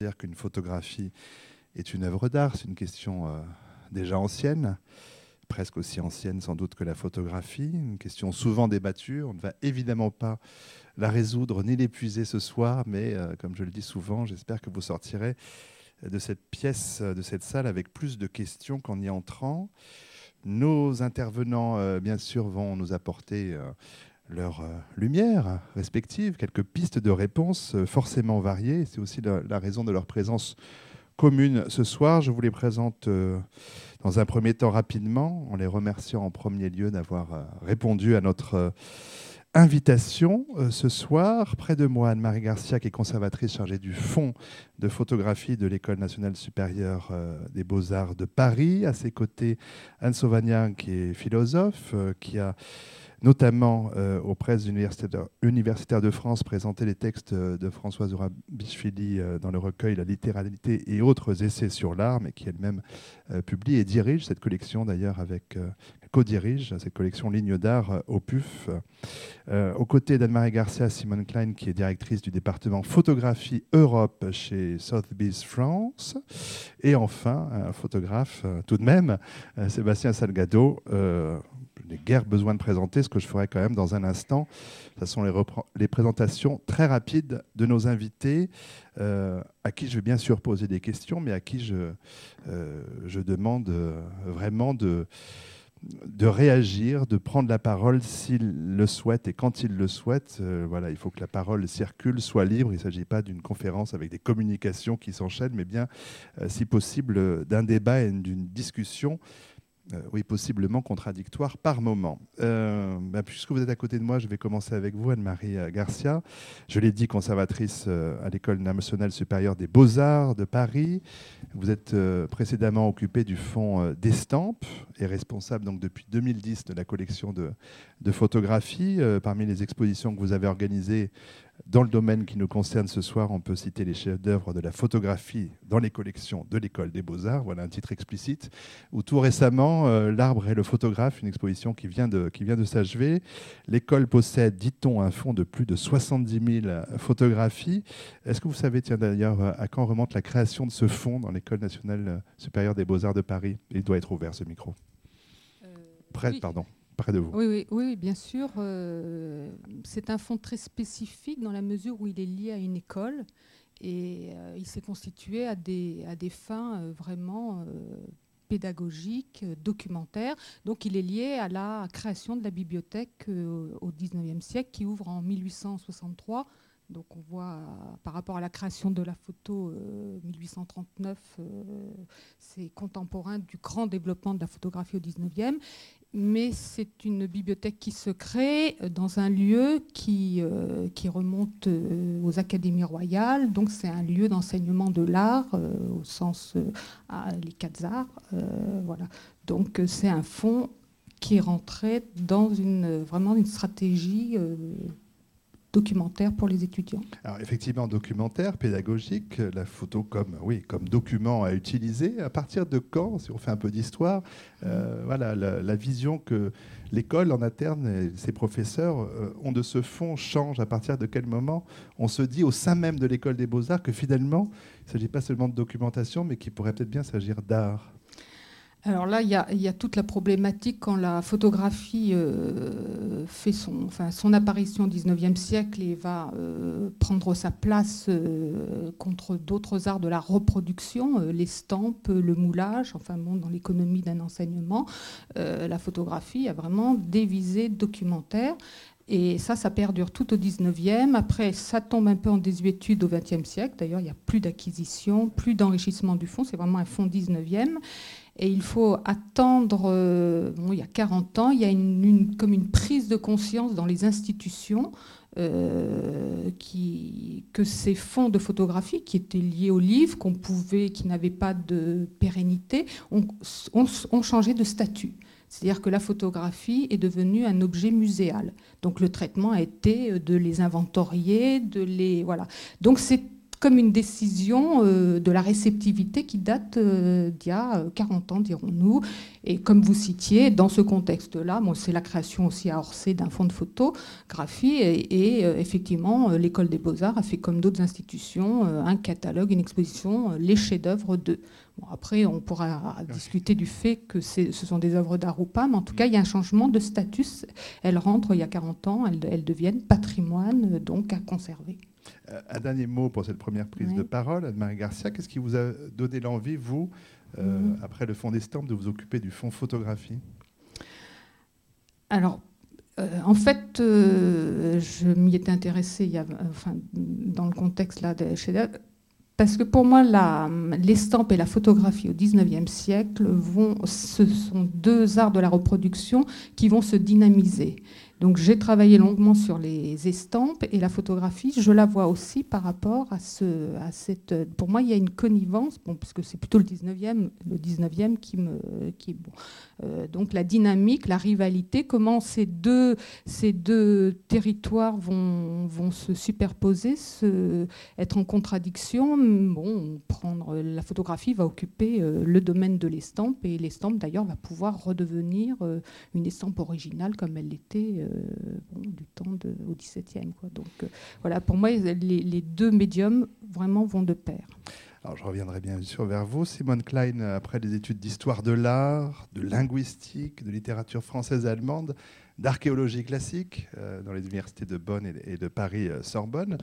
dire qu'une photographie est une œuvre d'art. C'est une question euh, déjà ancienne, presque aussi ancienne sans doute que la photographie, une question souvent débattue. On ne va évidemment pas la résoudre ni l'épuiser ce soir, mais euh, comme je le dis souvent, j'espère que vous sortirez de cette pièce, de cette salle, avec plus de questions qu'en y entrant. Nos intervenants, euh, bien sûr, vont nous apporter leur lumière respective, quelques pistes de réponse forcément variées. C'est aussi la, raison de leur présence commune ce soir. Je vous les présente euh, dans un premier temps rapidement, en les remerciant en premier lieu d'avoir euh, répondu à notre euh, invitation ce soir. Près de moi, Anne-Marie Garcia, qui est conservatrice chargée du fonds de photographie de l'École nationale supérieure des beaux-arts de Paris. À ses côtés, Anne Sauvagnin, qui est philosophe, qui a notamment euh, aux presses universitaires de France, présenter les textes de Françoise Zourabichvili euh, dans le recueil La littéralité et autres essais sur l'art, mais qui elle-même euh, publie et dirige cette collection d'ailleurs avec co-dirige cette collection Ligne d'art au PUF. aux côtés d'Anne-Marie Garcia, Simone Klein, qui est directrice du département photographie Europe chez Sotheby's France. Et enfin, un photographe tout de même, Sébastien Salgado n'ai guère besoin de présenter, ce que je ferai quand même dans un instant. Ce sont les, présentations très rapides de nos invités, euh, à qui je vais bien sûr poser des questions, mais à qui je, euh, je demande euh, vraiment de, réagir, de prendre la parole s'il le souhaite et quand il le souhaite. voilà, il faut que la parole circule, soit libre. Il ne s'agit pas d'une conférence avec des communications qui s'enchaînent, mais bien, si possible, d'un débat et d'une discussion euh, oui, possiblement contradictoire par moment. Euh, bah, puisque vous êtes à côté de moi, je vais commencer avec vous, Anne-Marie euh, Garcia. Je l'ai dit, conservatrice à l'École nationale supérieure des beaux-arts de Paris. Vous êtes précédemment occupée du fonds d'estampes et responsable donc depuis 2010 de la collection de, de photographies. parmi les expositions que vous avez organisées, dans le domaine qui nous concerne ce soir, on peut citer les chefs-d'œuvre de la photographie dans les collections de l'École des Beaux-Arts, voilà un titre explicite, ou tout récemment, euh, L'arbre et le photographe, une exposition qui vient de, qui vient de s'achever. L'école possède, dit-on, un fonds de plus de 70 000 photographies. Est-ce que vous savez, tiens d'ailleurs, à quand remonte la création de ce fonds dans l'École nationale supérieure des Beaux-Arts de Paris? Il doit être ouvert, ce micro. Euh, Prêt, pardon Oui, bien sûr. Euh, c'est un fonds très spécifique dans la mesure où il est lié à une école et euh, il s'est constitué à des, fins euh, vraiment pédagogiques, documentaires. Donc il est lié à la création de la bibliothèque au 19e siècle qui ouvre en 1863. Donc on voit par rapport à la création de la photo 1839, c'est contemporain du grand développement de la photographie au 19e mais c'est une bibliothèque qui se crée dans un lieu qui, euh, remonte euh, aux académies royales. Donc c'est un lieu d'enseignement de l'art euh, au sens les quatre arts. voilà. Donc c'est un fonds qui est rentré dans une, vraiment une stratégie documentaire pour les étudiants. Alors effectivement, documentaire, pédagogique, la photo comme, oui, comme document à utiliser. À partir de quand, si on fait un peu d'histoire, euh, voilà, la, vision que l'école en interne et ses professeurs euh, ont de ce fond change. À partir de quel moment on se dit au sein même de l'école des beaux-arts que finalement, il ne s'agit pas seulement de documentation, mais qu'il pourrait peut-être bien s'agir d'art alors là, il y, a, toute la problématique quand la photographie euh, fait son, apparition au XIXe siècle et va euh, prendre sa place euh, contre d'autres arts de la reproduction, l'estampe, le moulage, enfin bon, dans l'économie d'un enseignement, la photographie a vraiment des visées documentaires. Et ça, ça perdure tout au 19e. Après, ça tombe un peu en désuétude au 20e siècle. D'ailleurs, il n'y a plus d'acquisition, plus d'enrichissement du fonds. C'est vraiment un fonds 19e. Et il faut attendre, euh, il y a 40 ans, il y a une, comme une prise de conscience dans les institutions euh, que ces fonds de photographie qui étaient liés au livre, qu'on pouvait, qui n'avaient pas de pérennité, ont, ont, changé de statut. C'est-à-dire que la photographie est devenue un objet muséal. Donc le traitement a été de les inventorier, de les voilà. Donc c'est comme une décision euh, de la réceptivité qui date euh, d'il y a 40 ans, dirons-nous. Et comme vous citiez, dans ce contexte-là, c'est la création aussi à Orsay d'un fonds de photographie. Et, effectivement, l'École des beaux-arts a fait comme d'autres institutions un catalogue, une exposition, les chefs-d'œuvre de. après, on pourra discuter du fait que ce sont des œuvres d'art ou pas, mais en tout cas, il y a un changement de statut. Elles rentrent il y a 40 ans, elles, elles deviennent patrimoine, donc à conserver. Euh, un dernier mot pour cette première prise de parole, Anne-Marie Garcia. Qu'est-ce qui vous a donné l'envie, vous, euh, mhm. après le Fonds d'Estampes, de vous occuper du Fonds photographie? Alors, euh, en fait, je m'y étais intéressée il y a, enfin, dans le contexte là, de, chez parce que pour moi, l'estampe et la photographie au XIXe siècle vont, ce sont deux arts de la reproduction qui vont se dynamiser. Donc j'ai travaillé longuement sur les estampes et la photographie, je la vois aussi par rapport à, ce, à cette... Pour moi, il y a une connivence, bon, parce que c'est plutôt le 19e, le 19e qui me... Qui, bon, euh, donc la dynamique, la rivalité, comment ces deux, ces deux territoires vont, vont se superposer, se, être en contradiction? Bon, prendre, la photographie va occuper euh, le domaine de l'estampe et l'estampe d'ailleurs va pouvoir redevenir euh, une estampe originale comme elle l'était du temps au XVIIe. Donc voilà, pour moi, les, deux médiums vraiment vont de pair. Alors, je reviendrai bien sûr vers vous. Simone Klein, après des études d'histoire de l'art, de linguistique, de littérature française et allemande, d'archéologie classique euh, dans les universités de Bonn et de Paris-Sorbonne,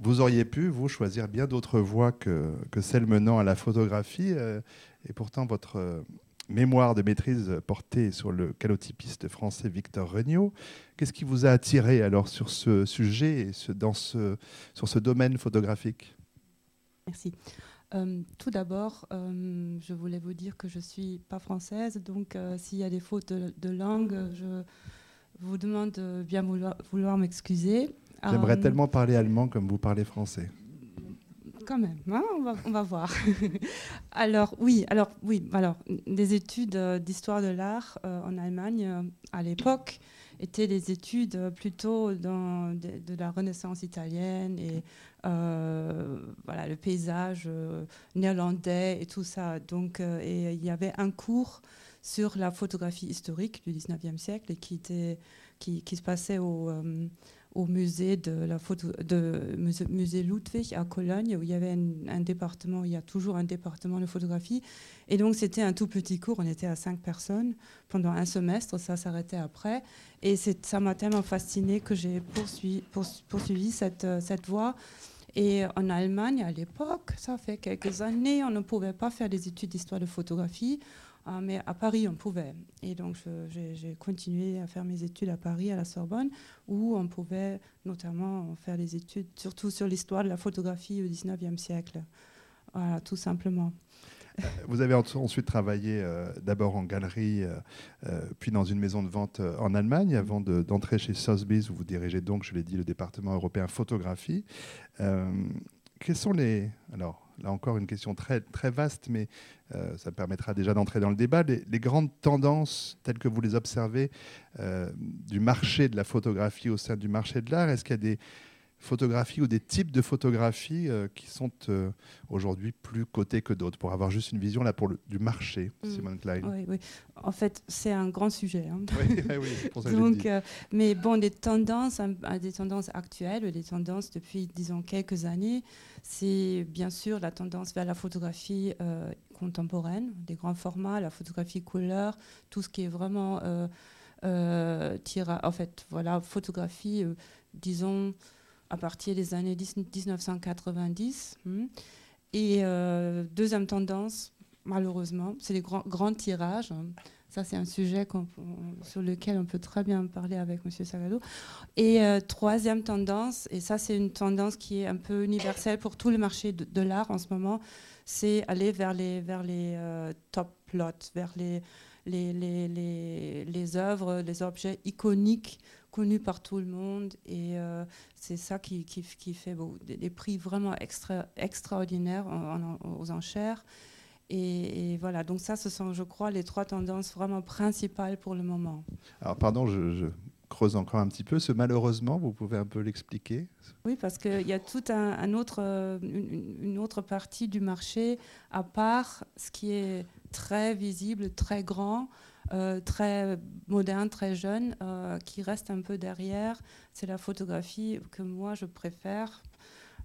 vous auriez pu, vous, choisir bien d'autres voies que, celles menant à la photographie. Euh, et pourtant, votre euh, mémoire de maîtrise portait sur le calotypiste français Victor Regnault. Qu'est-ce qui vous a attiré alors sur ce sujet et dans ce, sur ce domaine photographique? Merci. Euh, tout d'abord, euh, je voulais vous dire que je ne suis pas française, donc euh, s'il y a des fautes de, langue, je vous demande de bien vouloir, m'excuser. J'aimerais tellement parler allemand comme vous parlez français. Quand même, hein, on, va, voir. alors oui, alors oui, alors des études d'histoire de l'art en Allemagne à l'époque étaient des études plutôt dans de, la Renaissance italienne et euh, voilà, le paysage euh, néerlandais et tout ça. Donc, euh, et il y avait un cours sur la photographie historique du 19e siècle et qui, était, qui se passait au, au musée de la photo, de musée, Ludwig à Cologne, où il y avait un, département, il y a toujours un département de photographie. Et donc c'était un tout petit cours, on était à cinq personnes pendant un semestre, ça s'arrêtait après. Et ça m'a tellement fasciné que j'ai poursuivi, poursuivi cette, cette voie. Et en Allemagne, à l'époque, ça fait quelques années, on ne pouvait pas faire des études d'histoire de photographie. Ah, mais à Paris, on pouvait. Et donc, j'ai continué à faire mes études à Paris, à la Sorbonne, où on pouvait notamment faire des études, surtout sur l'histoire de la photographie au 19e siècle. Voilà, tout simplement. Euh, vous avez ensuite travaillé euh, d'abord en galerie, euh, puis dans une maison de vente en Allemagne, avant d'entrer chez Sotheby's, où vous dirigez donc, je l'ai dit, le département européen photographie. quels sont les... Alors, là encore une question très, vaste, mais euh, ça permettra déjà d'entrer dans le débat. Les, grandes tendances telles que vous les observez euh, du marché de la photographie au sein du marché de l'art, est-ce qu'il y a des photographies ou des types de photographies euh, qui sont euh, aujourd'hui plus cotées que d'autres Pour avoir juste une vision là pour le, du marché, mm. Simone Klein. Oui, oui. En fait, c'est un grand sujet. Hein. Oui, oui, pour ça Donc, euh, mais bon, des tendances, des tendances actuelles, des tendances depuis, disons, quelques années, c'est bien sûr la tendance vers la photographie contemporaine, des grands formats, la photographie couleur, tout ce qui est vraiment tira, en fait, voilà, photographie, disons à partir des années 1990. Hmm. Et euh, deuxième tendance, malheureusement, c'est les grands, grands tirages. Ça, c'est un sujet sur lequel on peut très bien parler avec M. Sagado. Et euh, troisième tendance, et ça, c'est une tendance qui est un peu universelle pour tout le marché de, l'art en ce moment, c'est aller vers les, vers les euh, top plots, vers les, les, les, les œuvres, les objets iconiques connu par tout le monde et euh, c'est ça qui, qui, qui fait des, prix vraiment extra, extraordinaires aux enchères. Et, voilà, donc ça, ce sont, je crois, les trois tendances vraiment principales pour le moment. Alors, pardon, je, creuse encore un petit peu. Ce malheureusement, vous pouvez un peu l'expliquer? Oui, parce qu'il y a toute un, autre, une, autre partie du marché, à part ce qui est très visible, très grand, très moderne, très jeune, qui reste un peu derrière. C'est la photographie que moi je préfère.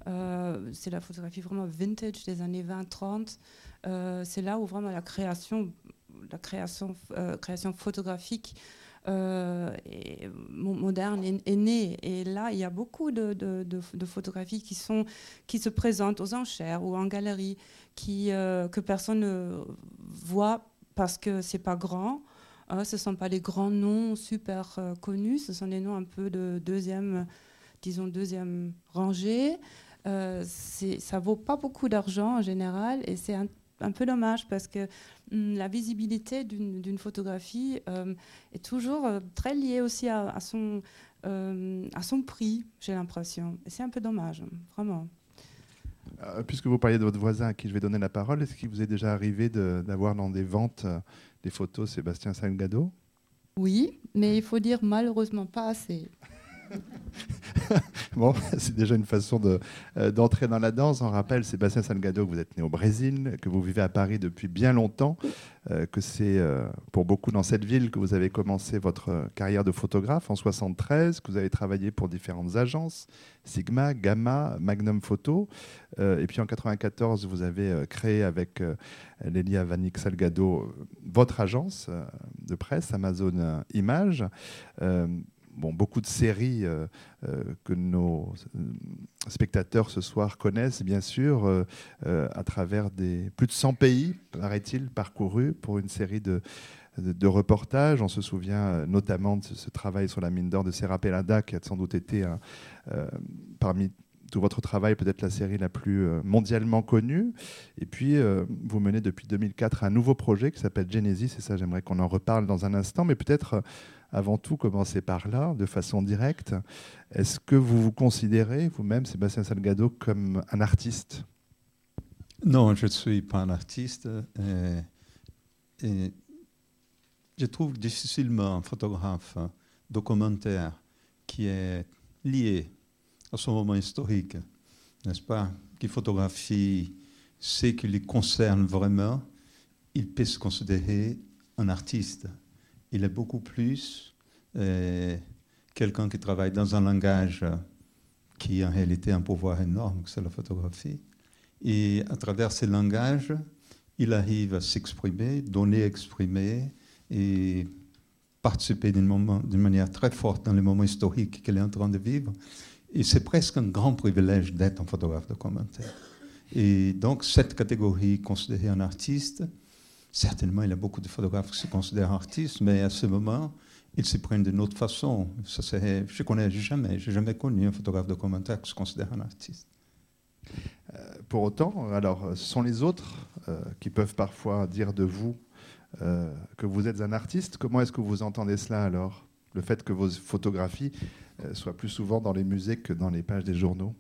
c'est la photographie vraiment vintage des années 20-30. c'est là où vraiment la création la création, euh, création photographique euh, moderne est, née. Et là, il y a beaucoup de, photographies qui, sont, qui se présentent aux enchères ou en galerie, qui, euh, que personne ne voit parce que c'est pas grand. Hein, ce ne sont pas les grands noms super connus, ce sont des noms un peu de deuxième, disons, deuxième rangée. ça vaut pas beaucoup d'argent en général et c'est un peu dommage parce que hum, la visibilité d'une photographie euh, est toujours euh, très liée aussi à, son, euh, prix, j'ai l'impression. C'est un peu dommage, vraiment. Puisque vous parliez de votre voisin à qui je vais donner la parole, est-ce qu'il vous est déjà arrivé d'avoir dans des ventes des photos Sébastien Salgado? Oui, mais il faut dire malheureusement pas assez. bon, c'est déjà une façon euh, d'entrer dans la danse. On rappelle, Sébastien Salgado, que vous êtes né au Brésil, que vous vivez à Paris depuis bien longtemps, euh, que c'est euh, pour beaucoup dans cette ville que vous avez commencé votre carrière de photographe en 73, que vous avez travaillé pour différentes agences, Sigma, Gamma, Magnum Photo. et puis en 94, vous avez créé avec Lélia Vanik Salgado votre agence de presse, Amazon Images bon, beaucoup de séries euh, euh, que nos euh, spectateurs ce soir connaissent, bien sûr, à travers des plus de 100 pays, paraît-il, parcourus pour une série de, reportages. On se souvient notamment de ce, travail sur la mine d'or de Serra Pelada, qui a sans doute été parmi tout votre travail, peut-être la série la plus mondialement connue. Et puis, vous menez depuis 2004 un nouveau projet qui s'appelle Genesis, et ça, j'aimerais qu'on en reparle dans un instant, mais peut-être avant tout commencer par là, de façon directe. Est-ce que vous vous considérez vous-même, Sébastien Salgado, comme un artiste? Non, je ne suis pas un artiste. Euh, et, je trouve difficilement un photographe documentaire qui est lié à son moment historique, n'est-ce pas? Qui photographie ce qui lui concerne vraiment, il peut se considérer un artiste il est beaucoup plus euh, quelqu'un qui travaille dans un langage qui en réalité a un pouvoir énorme, c'est la photographie. Et à travers ce langage, il arrive à s'exprimer, donner, exprimer et participer d'une manière très forte dans les moments historiques qu'il est en train de vivre. Et c'est presque un grand privilège d'être un photographe de commentaire. Et donc, cette catégorie considérée un artiste, Certainement, il y a beaucoup de photographes qui se considèrent artistes, mais à ce moment, ils se prennent d'une autre façon. Ça je ne connais jamais, j'ai jamais connu un photographe de commentaire qui se considère un artiste. Euh, pour autant, alors, ce sont les autres euh, qui peuvent parfois dire de vous euh, que vous êtes un artiste. Comment est-ce que vous entendez cela alors Le fait que vos photographies soient plus souvent dans les musées que dans les pages des journaux?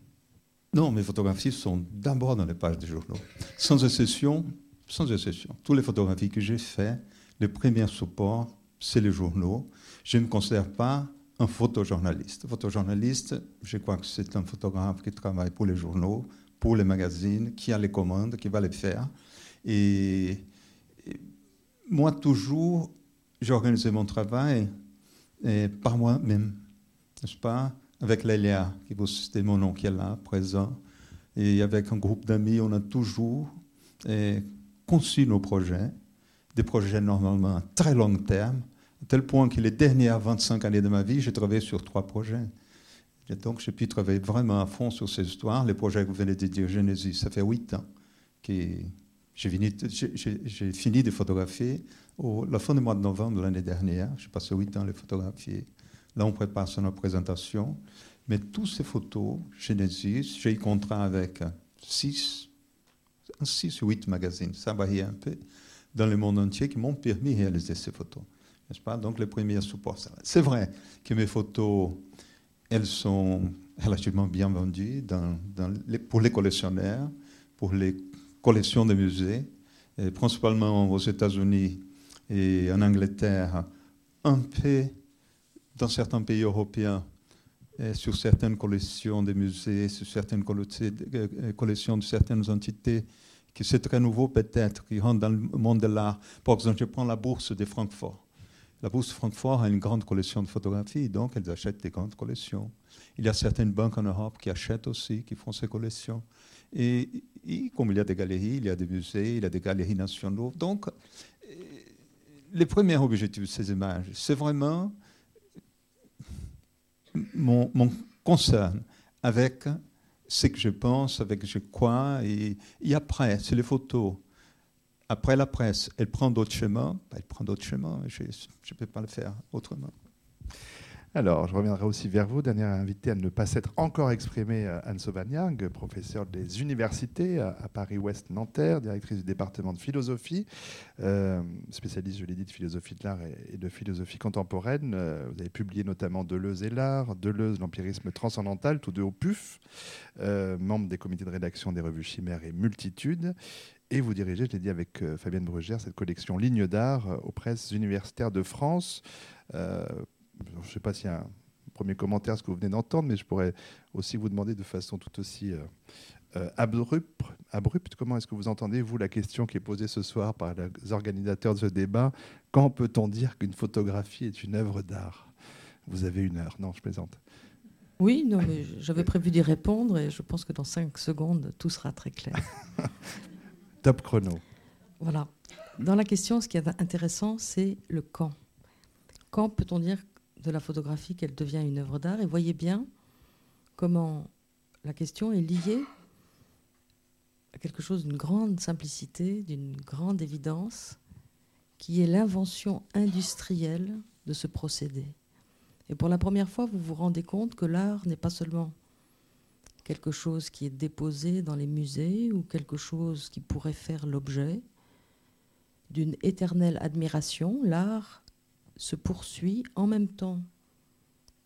Non, mes photographies sont d'abord dans les pages des journaux. Sans exception, sans exception. Toutes les photographies que j'ai faites, le premier support, c'est les journaux. Je ne me considère pas un photojournaliste. Photojournaliste, je crois que c'est un photographe qui travaille pour les journaux, pour les magazines, qui a les commandes, qui va les faire. Et, moi, toujours, j'organisais mon travail par moi-même, n'est-ce pas? Avec Lélia, qui vous citez mon nom qui est là, présent, et avec un groupe d'amis, on a toujours conçu nos projets, des projets normalement à très long terme, à tel point que les dernières 25 années de ma vie, j'ai travaillé sur trois projets. Et donc, j'ai pu travailler vraiment à fond sur ces histoires. Les projets que vous venez de dire, Genesis, ça fait huit ans que j'ai fini, de photographier. Au, la fin du mois de novembre de l'année dernière, j'ai passé huit ans à les photographier. Là, on prépare son présentation. Mais toutes ces photos, Genesis, j'ai eu contrat avec six 6 ou 8 magazines, ça varie un peu, dans le monde entier qui m'ont permis de réaliser ces photos. N'est-ce pas? Donc les premiers supports. C'est vrai que mes photos, elles sont relativement bien vendues pour les collectionneurs, pour les collections de musées, principalement aux États-Unis et en Angleterre, un peu dans certains pays européens, sur certaines collections des musées, sur certaines collections de certaines entités, que c'est très nouveau peut-être, qui rentrent dans le monde de l'art. Par exemple, je prends la bourse de Francfort. La bourse de Francfort a une grande collection de photographies, donc elles achètent des grandes collections. Il y a certaines banques en Europe qui achètent aussi, qui font ces collections. Et, comme il y a des galeries, il y a des musées, il y a des galeries nationaux. Donc, euh, les premiers objectifs de ces images, c'est vraiment mon, mon concern avec ce que je pense, avec ce que je crois. Et, après, c'est les photos. Après la presse, elle prend d'autres chemins. Ben, elle prend d'autres chemins. Je ne peux pas le faire autrement. Alors, je reviendrai aussi vers vous, dernière invitée à ne pas s'être encore exprimée, euh, Anne Sauvagnan, professeure des universités à Paris-Ouest Nanterre, directrice du département de philosophie, euh, spécialiste, je l'ai dit, de philosophie de l'art et de philosophie contemporaine. Euh, vous avez publié notamment Deleuze et l'art, Deleuze, l'empirisme transcendantal, tous deux au PUF, membre des comités de rédaction des revues Chimère et Multitude. Et vous dirigez, je l'ai dit avec Fabienne Brugère, cette collection Ligne d'art aux presses universitaires de France je ne sais pas s'il y a un premier commentaire, ce que vous venez d'entendre, mais je pourrais aussi vous demander de façon tout aussi euh, euh, abrupte, abrupte, comment est-ce que vous entendez, vous, la question qui est posée ce soir par les organisateurs de ce débat Quand peut-on dire qu'une photographie est une œuvre d'art? Vous avez une heure. Non, je plaisante. Oui, non, mais j'avais prévu d'y répondre et je pense que dans cinq secondes, tout sera très clair. Top chrono. Voilà. Dans la question, ce qui est intéressant, c'est le quand. Quand peut-on dire de la photographie qu'elle devient une œuvre d'art. Et voyez bien comment la question est liée à quelque chose d'une grande simplicité, d'une grande évidence, qui est l'invention industrielle de ce procédé. Et pour la première fois, vous vous rendez compte que l'art n'est pas seulement quelque chose qui est déposé dans les musées ou quelque chose qui pourrait faire l'objet d'une éternelle admiration. L'art se poursuit en même temps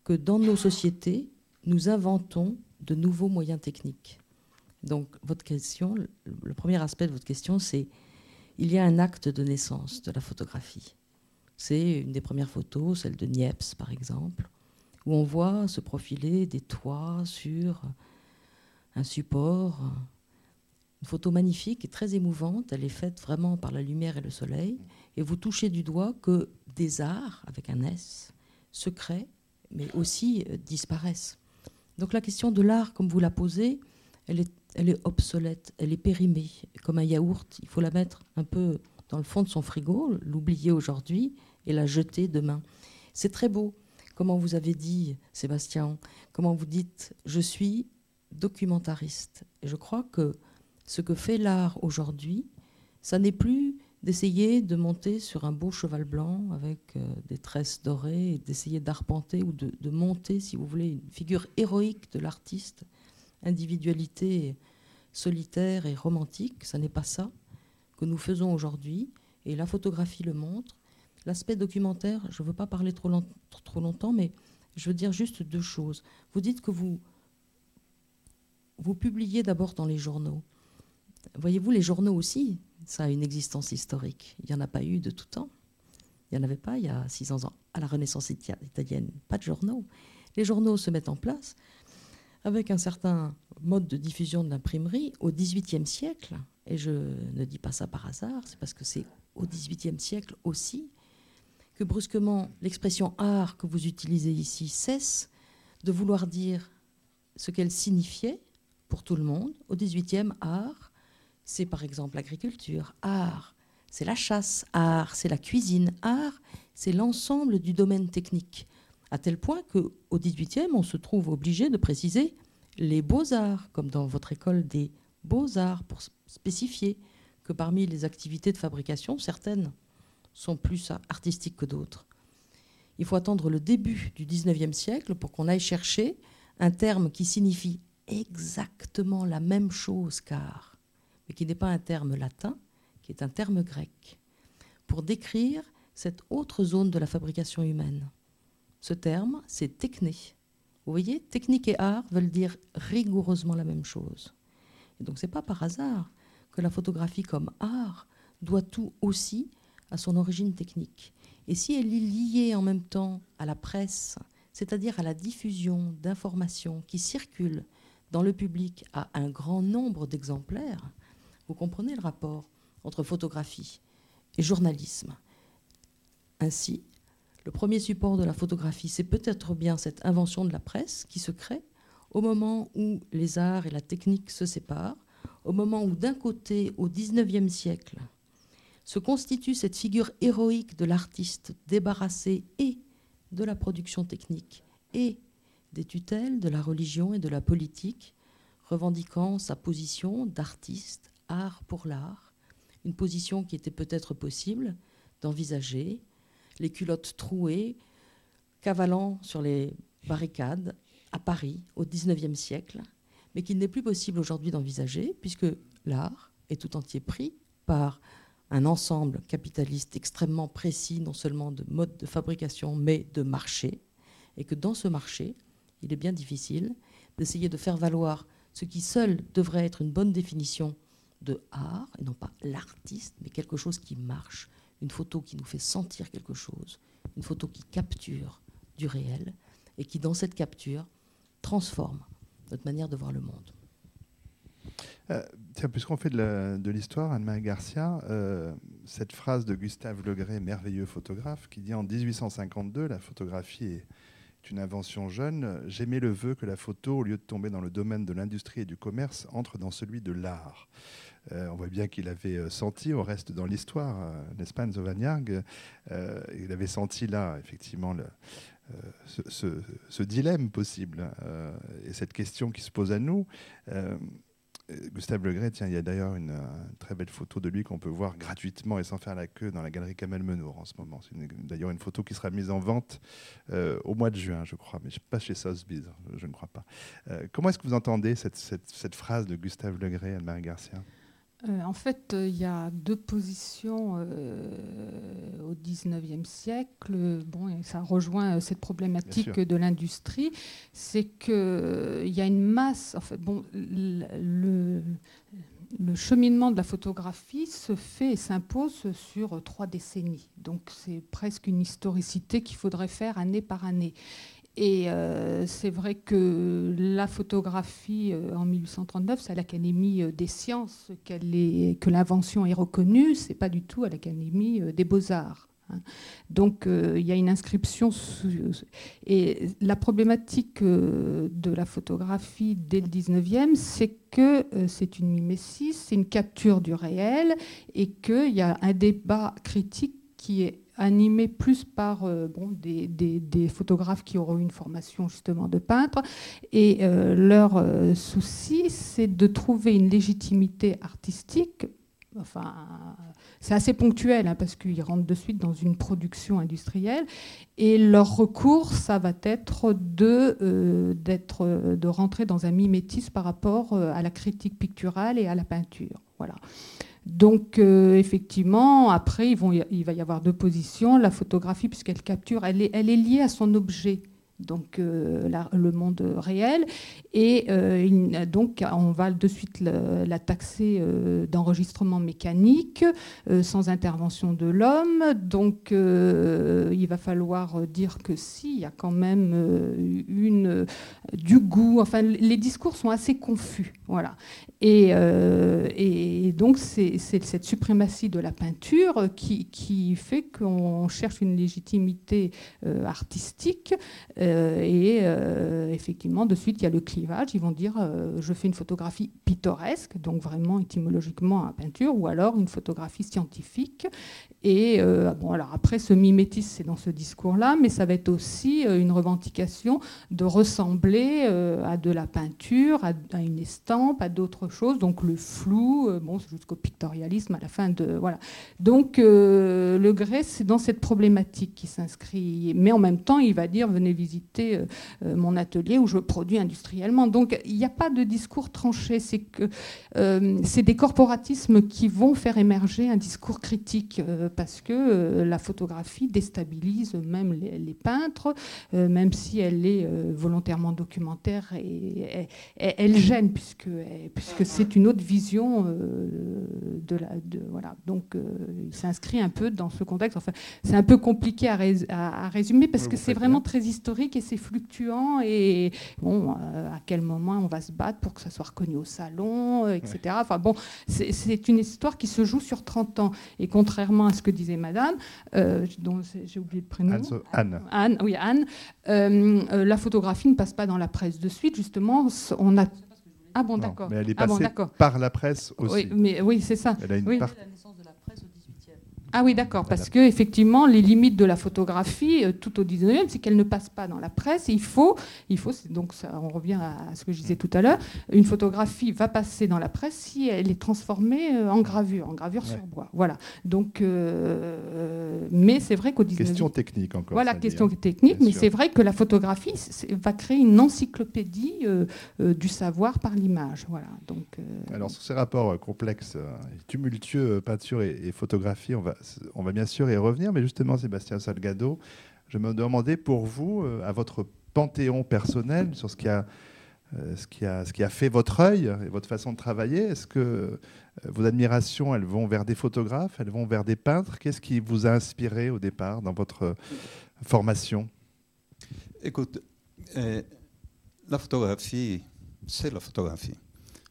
que dans nos sociétés, nous inventons de nouveaux moyens techniques. Donc, votre question, le premier aspect de votre question, c'est il y a un acte de naissance de la photographie. C'est une des premières photos, celle de Niepce par exemple, où on voit se profiler des toits sur un support. Une photo magnifique et très émouvante. Elle est faite vraiment par la lumière et le soleil. Et vous touchez du doigt que des arts, avec un S, se créent, mais aussi euh, disparaissent. Donc la question de l'art, comme vous la posez, elle est, elle est obsolète, elle est périmée, comme un yaourt. Il faut la mettre un peu dans le fond de son frigo, l'oublier aujourd'hui et la jeter demain. C'est très beau. Comment vous avez dit, Sébastien, comment vous dites, je suis documentariste. Et je crois que ce que fait l'art aujourd'hui, ça n'est plus d'essayer de monter sur un beau cheval blanc avec euh, des tresses dorées d'essayer d'arpenter ou de, monter, si vous voulez, une figure héroïque de l'artiste, individualité solitaire et romantique. Ce n'est pas ça que nous faisons aujourd'hui et la photographie le montre. L'aspect documentaire, je ne veux pas parler trop, trop longtemps, mais je veux dire juste deux choses. Vous dites que vous, vous publiez d'abord dans les journaux. Voyez-vous, les journaux aussi, ça a une existence historique. Il n'y en a pas eu de tout temps. Il n'y en avait pas il y a 600 ans. À la Renaissance italienne, pas de journaux. Les journaux se mettent en place avec un certain mode de diffusion de l'imprimerie au XVIIIe siècle. Et je ne dis pas ça par hasard, c'est parce que c'est au XVIIIe siècle aussi que brusquement l'expression art que vous utilisez ici cesse de vouloir dire ce qu'elle signifiait pour tout le monde. Au XVIIIe, art, c'est par exemple l'agriculture. Art, c'est la chasse. Art, c'est la cuisine. Art, c'est l'ensemble du domaine technique. À tel point qu'au XVIIIe, on se trouve obligé de préciser les beaux-arts, comme dans votre école des beaux-arts, pour spécifier que parmi les activités de fabrication, certaines sont plus artistiques que d'autres. Il faut attendre le début du XIXe siècle pour qu'on aille chercher un terme qui signifie exactement la même chose qu'art mais qui n'est pas un terme latin, qui est un terme grec, pour décrire cette autre zone de la fabrication humaine. Ce terme, c'est techné. Vous voyez, technique et art veulent dire rigoureusement la même chose. Et donc, ce n'est pas par hasard que la photographie comme art doit tout aussi à son origine technique. Et si elle est liée en même temps à la presse, c'est-à-dire à la diffusion d'informations qui circulent dans le public à un grand nombre d'exemplaires, vous comprenez le rapport entre photographie et journalisme. Ainsi, le premier support de la photographie, c'est peut-être bien cette invention de la presse qui se crée au moment où les arts et la technique se séparent, au moment où d'un côté, au XIXe siècle, se constitue cette figure héroïque de l'artiste débarrassé et de la production technique et des tutelles de la religion et de la politique, revendiquant sa position d'artiste, art pour l'art, une position qui était peut-être possible d'envisager, les culottes trouées, cavalant sur les barricades à Paris au XIXe siècle, mais qu'il n'est plus possible aujourd'hui d'envisager, puisque l'art est tout entier pris par un ensemble capitaliste extrêmement précis, non seulement de mode de fabrication, mais de marché, et que dans ce marché, il est bien difficile d'essayer de faire valoir ce qui seul devrait être une bonne définition de art, et non pas l'artiste, mais quelque chose qui marche, une photo qui nous fait sentir quelque chose, une photo qui capture du réel, et qui, dans cette capture, transforme notre manière de voir le monde. Euh, puisqu'on fait de l'histoire, Anne-Marie Garcia, euh, cette phrase de Gustave Legray, merveilleux photographe, qui dit en 1852, la photographie est une invention jeune, j'aimais le vœu que la photo, au lieu de tomber dans le domaine de l'industrie et du commerce, entre dans celui de l'art. Euh, on voit bien qu'il avait senti, on reste dans l'histoire, n'est-ce pas, Il avait senti là, effectivement, le, ce, dilemme possible et cette question qui se pose à nous. Gustave Legret, tiens, il y a d'ailleurs une, très belle photo de lui qu'on peut voir gratuitement et sans faire la queue dans la galerie Kamel Menour en ce moment. C'est d'ailleurs une photo qui sera mise en vente euh, au mois de juin, je crois, mais pas chez Sotheby's, je ne crois pas. Euh, comment est-ce que vous entendez cette, cette phrase de Gustave Legret, Anne-Marie Garcia? Euh, en fait, il y a deux positions euh, au XIXe siècle. Bon, et ça rejoint euh, cette problématique de l'industrie. C'est qu'il y a une masse. En fait, bon, le, le, cheminement de la photographie se fait et s'impose sur trois décennies. Donc, c'est presque une historicité qu'il faudrait faire année par année. Et euh, c'est vrai que la photographie euh, en 1839, c'est à l'Académie euh, des sciences que l'invention est reconnue, c'est pas du tout à l'Académie des beaux-arts. Hein. Donc il y a une inscription. et la problématique de la photographie dès le 19e, c'est que c'est une mimésis, c'est une capture du réel et qu'il y a un débat critique qui est animé plus par euh, bon, des, photographes qui auront une formation justement de peintre. Et euh, leur euh, souci, c'est de trouver une légitimité artistique. Enfin, c'est assez ponctuel hein, parce qu'ils rentrent de suite dans une production industrielle. Et leur recours, ça va être de, de rentrer dans un mimétisme par rapport à la critique picturale et à la peinture. Voilà. Donc, euh, effectivement, après, il va y avoir deux positions. La photographie, puisqu'elle capture, elle est, liée à son objet donc euh, le monde réel. Et euh, donc, on va de suite la, taxer d'enregistrement mécanique, sans intervention de l'homme. Donc, il va falloir dire que si, il y a quand même une, du goût. Enfin, les discours sont assez confus. Voilà. Euh, et, donc, c'est cette suprématie de la peinture qui, fait qu'on cherche une légitimité euh, artistique. Euh, et effectivement, de suite, il y a le clivage. Ils vont dire je fais une photographie pittoresque, donc vraiment étymologiquement à peinture, ou alors une photographie scientifique. Et bon, alors après, ce mimétisme, c'est dans ce discours-là, mais ça va être aussi une revendication de ressembler à de la peinture, à, une estampe, à d'autres chose, donc le flou, euh, bon, jusqu'au pictorialisme à la fin de voilà. Donc euh, le Grès, c'est dans cette problématique qui s'inscrit, mais en même temps, il va dire venez visiter mon atelier où je produis industriellement. Donc il n'y a pas de discours tranché. C'est que c'est des corporatismes qui vont faire émerger un discours critique parce que la photographie déstabilise même les, peintres, même si elle est volontairement documentaire et, elle gêne puisque, puisque c'est une autre vision de la. De, voilà. Donc il s'inscrit un peu dans ce contexte. Enfin, c'est un peu compliqué à, à, résumer parce que c'est vraiment très historique et c'est fluctuant. Et bon, euh, à quel moment on va se battre pour que ça soit reconnu au salon, euh, etc. Enfin bon, c'est une histoire qui se joue sur 30 ans. Et contrairement à ce que disait Madame, euh, dont j'ai oublié le prénom. Anne. Anne, oui, Anne. la photographie ne passe pas dans la presse de suite. Justement, on a ah bon, d'accord. Mais elle est ah passée par la presse aussi. Oui, mais, oui c'est ça. Elle a une oui. part... Ah oui, d'accord, parce que effectivement, les limites de la photographie, euh, tout au 19e, c'est qu'elle ne passe pas dans la presse. il faut, il faut donc ça, on revient à ce que je disais tout à l'heure, une photographie va passer dans la presse si elle est transformée euh, en gravure, en gravure sur bois. Voilà. Donc, euh, mais c'est vrai qu'au 19e. Question technique encore. Voilà, question hein. technique, mais c'est vrai que la photographie va créer une encyclopédie du savoir par l'image. Voilà. Donc. Alors sur ces rapports complexes, tumultueux, peinture et, et photographie, on va on va bien sûr y revenir, mais justement, Sébastien Salgado, je me demandais pour vous, euh, à votre panthéon personnel, sur ce qui a, euh, ce qui a, ce qui a fait votre œil et votre façon de travailler, est-ce que euh, vos admirations, elles vont vers des photographes, elles vont vers des peintres? Qu'est-ce qui vous a inspiré au départ dans votre formation? Écoute, la photographie, c'est la photographie.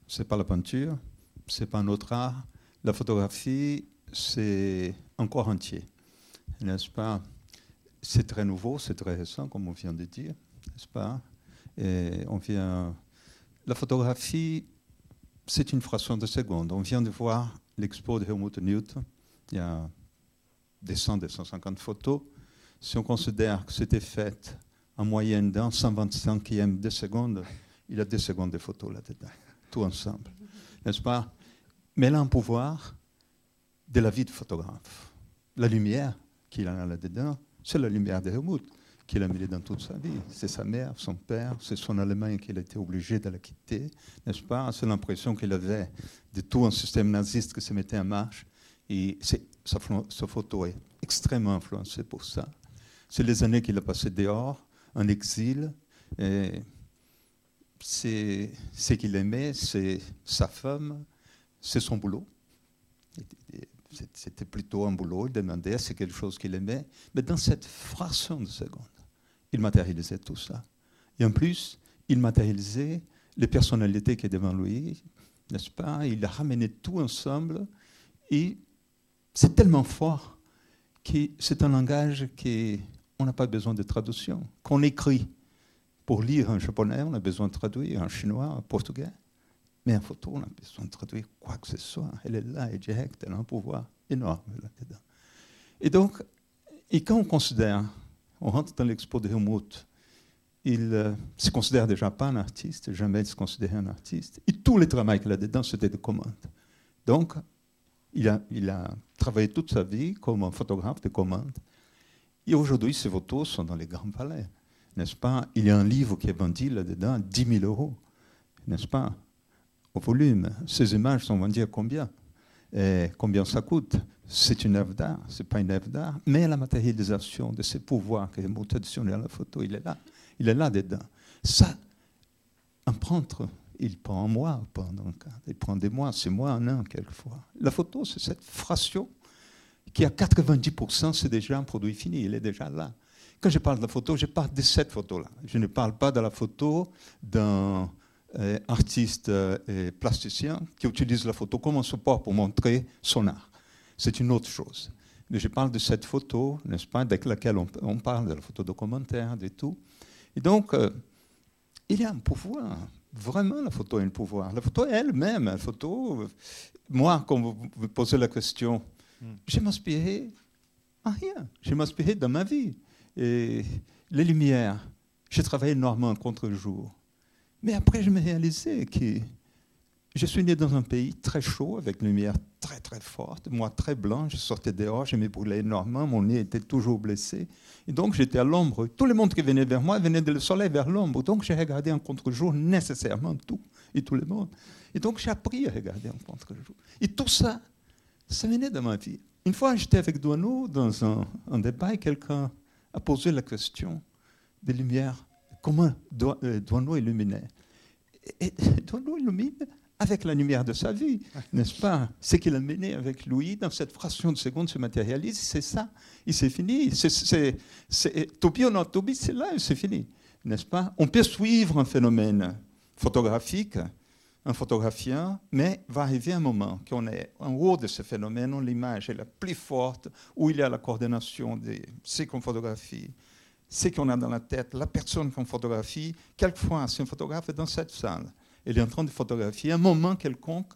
C'est pas la peinture, c'est pas un autre art. La photographie, c'est encore entier, n'est-ce pas? C'est très nouveau, c'est très récent, comme on vient de dire, n'est-ce pas? Et on vient... La photographie, c'est une fraction de seconde. On vient de voir l'expo de Helmut Newton, il y a des 100, des 150 photos. Si on considère que c'était fait en moyenne d'un 125e de seconde, il y a deux secondes de photos là-dedans, tout ensemble, n'est-ce pas? Mais là, un pouvoir de la vie de photographe. La lumière qu'il a là-dedans, c'est la lumière de Helmut qu'il a mis dans toute sa vie. C'est sa mère, son père, c'est son Allemagne qu'il a été obligé de la quitter, n'est-ce pas? C'est l'impression qu'il avait de tout un système naziste qui se mettait en marche. Et sa, sa photo est extrêmement influencée pour ça. C'est les années qu'il a passées dehors, en exil. C'est ce qu'il aimait, c'est sa femme, c'est son boulot c'était plutôt un boulot, il demandait, c'est quelque chose qu'il aimait. Mais dans cette fraction de seconde, il matérialisait tout ça. Et en plus, il matérialisait les personnalités qui étaient devant lui, n'est-ce pas? Il a ramené tout ensemble. Et c'est tellement fort que c'est un langage qu'on n'a pas besoin de traduction. Qu'on écrit pour lire en japonais, on a besoin de traduire en chinois, en portugais. Mais en photo, on a besoin de traduire quoi que ce soit. Elle est là, elle est directe, elle a un pouvoir énorme là-dedans. Et donc, et quand on considère, on rentre dans l'expo de Helmut, il ne euh, se considère déjà pas un artiste, jamais il se considérait un artiste. Et tout le travail qu'il a dedans, c'était de commande. Donc, il a, il a travaillé toute sa vie comme un photographe de commande. Et aujourd'hui, ses photos sont dans les grands palais, n'est-ce pas? Il y a un livre qui est vendu là-dedans, 10 000 euros, n'est-ce pas? Volume. Ces images sont vendues à combien? Combien ça coûte? C'est une œuvre d'art, c'est pas une œuvre d'art, mais la matérialisation de ces pouvoirs que est traditionnel à la photo, il est là. Il est là dedans. Ça, un peintre, il prend un mois pendant il prend des mois, c'est mois, un an quelquefois. La photo, c'est cette fraction qui à 90% c'est déjà un produit fini, il est déjà là. Quand je parle de la photo, je parle de cette photo-là. Je ne parle pas de la photo d'un euh, artiste euh, et plasticien qui utilise la photo comme un support pour montrer son art. C'est une autre chose. Mais je parle de cette photo, n'est-ce pas, avec laquelle on, parle de la photo documentaire, de tout. Et donc, euh, il y a un pouvoir. Vraiment, la photo a un pouvoir. La photo elle-même, la photo, moi, quand vous me posez la question, hmm. je m'inspirais à rien. Je m'inspirais dans ma vie. Et les lumières, j'ai travaillé énormément contre le jour. Mais après, je me réalisais que je suis né dans un pays très chaud, avec une lumière très très forte. Moi, très blanc, je sortais dehors, je me brûlais énormément, mon nez était toujours blessé. Et donc, j'étais à l'ombre. Tout le monde qui venait vers moi venait du soleil vers l'ombre. Donc, j'ai regardé en contre-jour nécessairement tout et tout le monde. Et donc, j'ai appris à regarder en contre-jour. Et tout ça, ça venait de ma vie. Une fois, j'étais avec Douaneau dans un, un débat et quelqu'un a posé la question des lumières. Comment euh, Douaneau illuminait et Douaneau illumine avec la lumière de sa vie, n'est-ce pas? Ce qu'il a mené avec Louis dans cette fraction de seconde se matérialise, c'est ça, et c'est fini. C'est, ou non Topi, c'est là, c'est fini, n'est-ce pas? On peut suivre un phénomène photographique, un photographien, mais va arriver un moment qu'on est en haut de ce phénomène, où l'image est la plus forte, où il y a la coordination de ce qu'on photographie, ce qu'on a dans la tête, la personne qu'on photographie. Quelquefois, si un photographe est dans cette salle, il est en train de photographier un moment quelconque.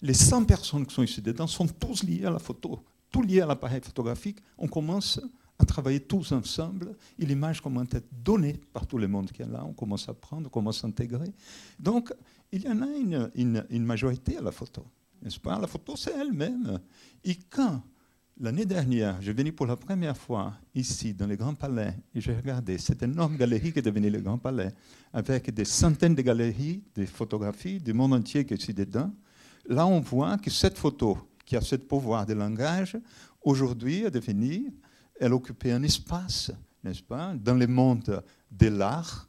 Les 100 personnes qui sont ici dedans sont tous liées à la photo, tous liées à l'appareil photographique. On commence à travailler tous ensemble et l'image commence à être donnée par tout le monde qui est là. On commence à prendre, on commence à intégrer. Donc, il y en a une, une majorité à la photo, n'est-ce pas? La photo, c'est elle-même. Et quand L'année dernière, je venu pour la première fois ici, dans le Grand Palais, et j'ai regardé cette énorme galerie qui est devenue le Grand Palais, avec des centaines de galeries, des photographies du monde entier qui est ici dedans. Là, on voit que cette photo, qui a ce pouvoir de langage, aujourd'hui est devenue, elle occupait un espace, n'est-ce pas, dans le monde de l'art.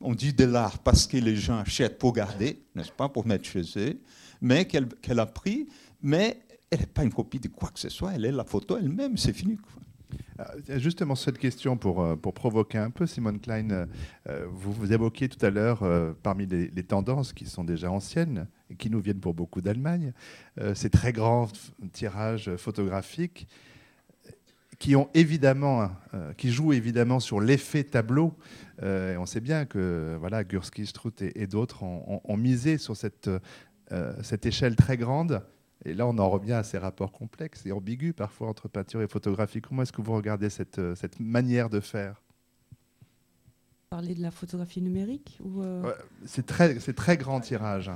On dit de l'art parce que les gens achètent pour garder, n'est-ce pas, pour mettre chez eux, mais qu'elle a pris, mais elle n'est pas une copie de quoi que ce soit, elle est la photo elle-même, c'est fini. Euh, justement, cette question pour, euh, pour provoquer un peu, Simone Klein, euh, vous, vous évoquiez tout à l'heure, parmi les, tendances qui sont déjà anciennes et qui nous viennent pour beaucoup d'Allemagne, ces très grands tirages photographiques qui jouent évidemment sur l'effet tableau. on sait bien que voilà, Gursky, Struth et, d'autres ont, ont, misé sur cette, cette échelle très grande et là, on en revient à ces rapports complexes et ambigus parfois entre peinture et photographie. Comment est-ce que vous regardez cette, euh, cette manière de faire? Parler de la photographie numérique ou euh C'est très, très grand tirage.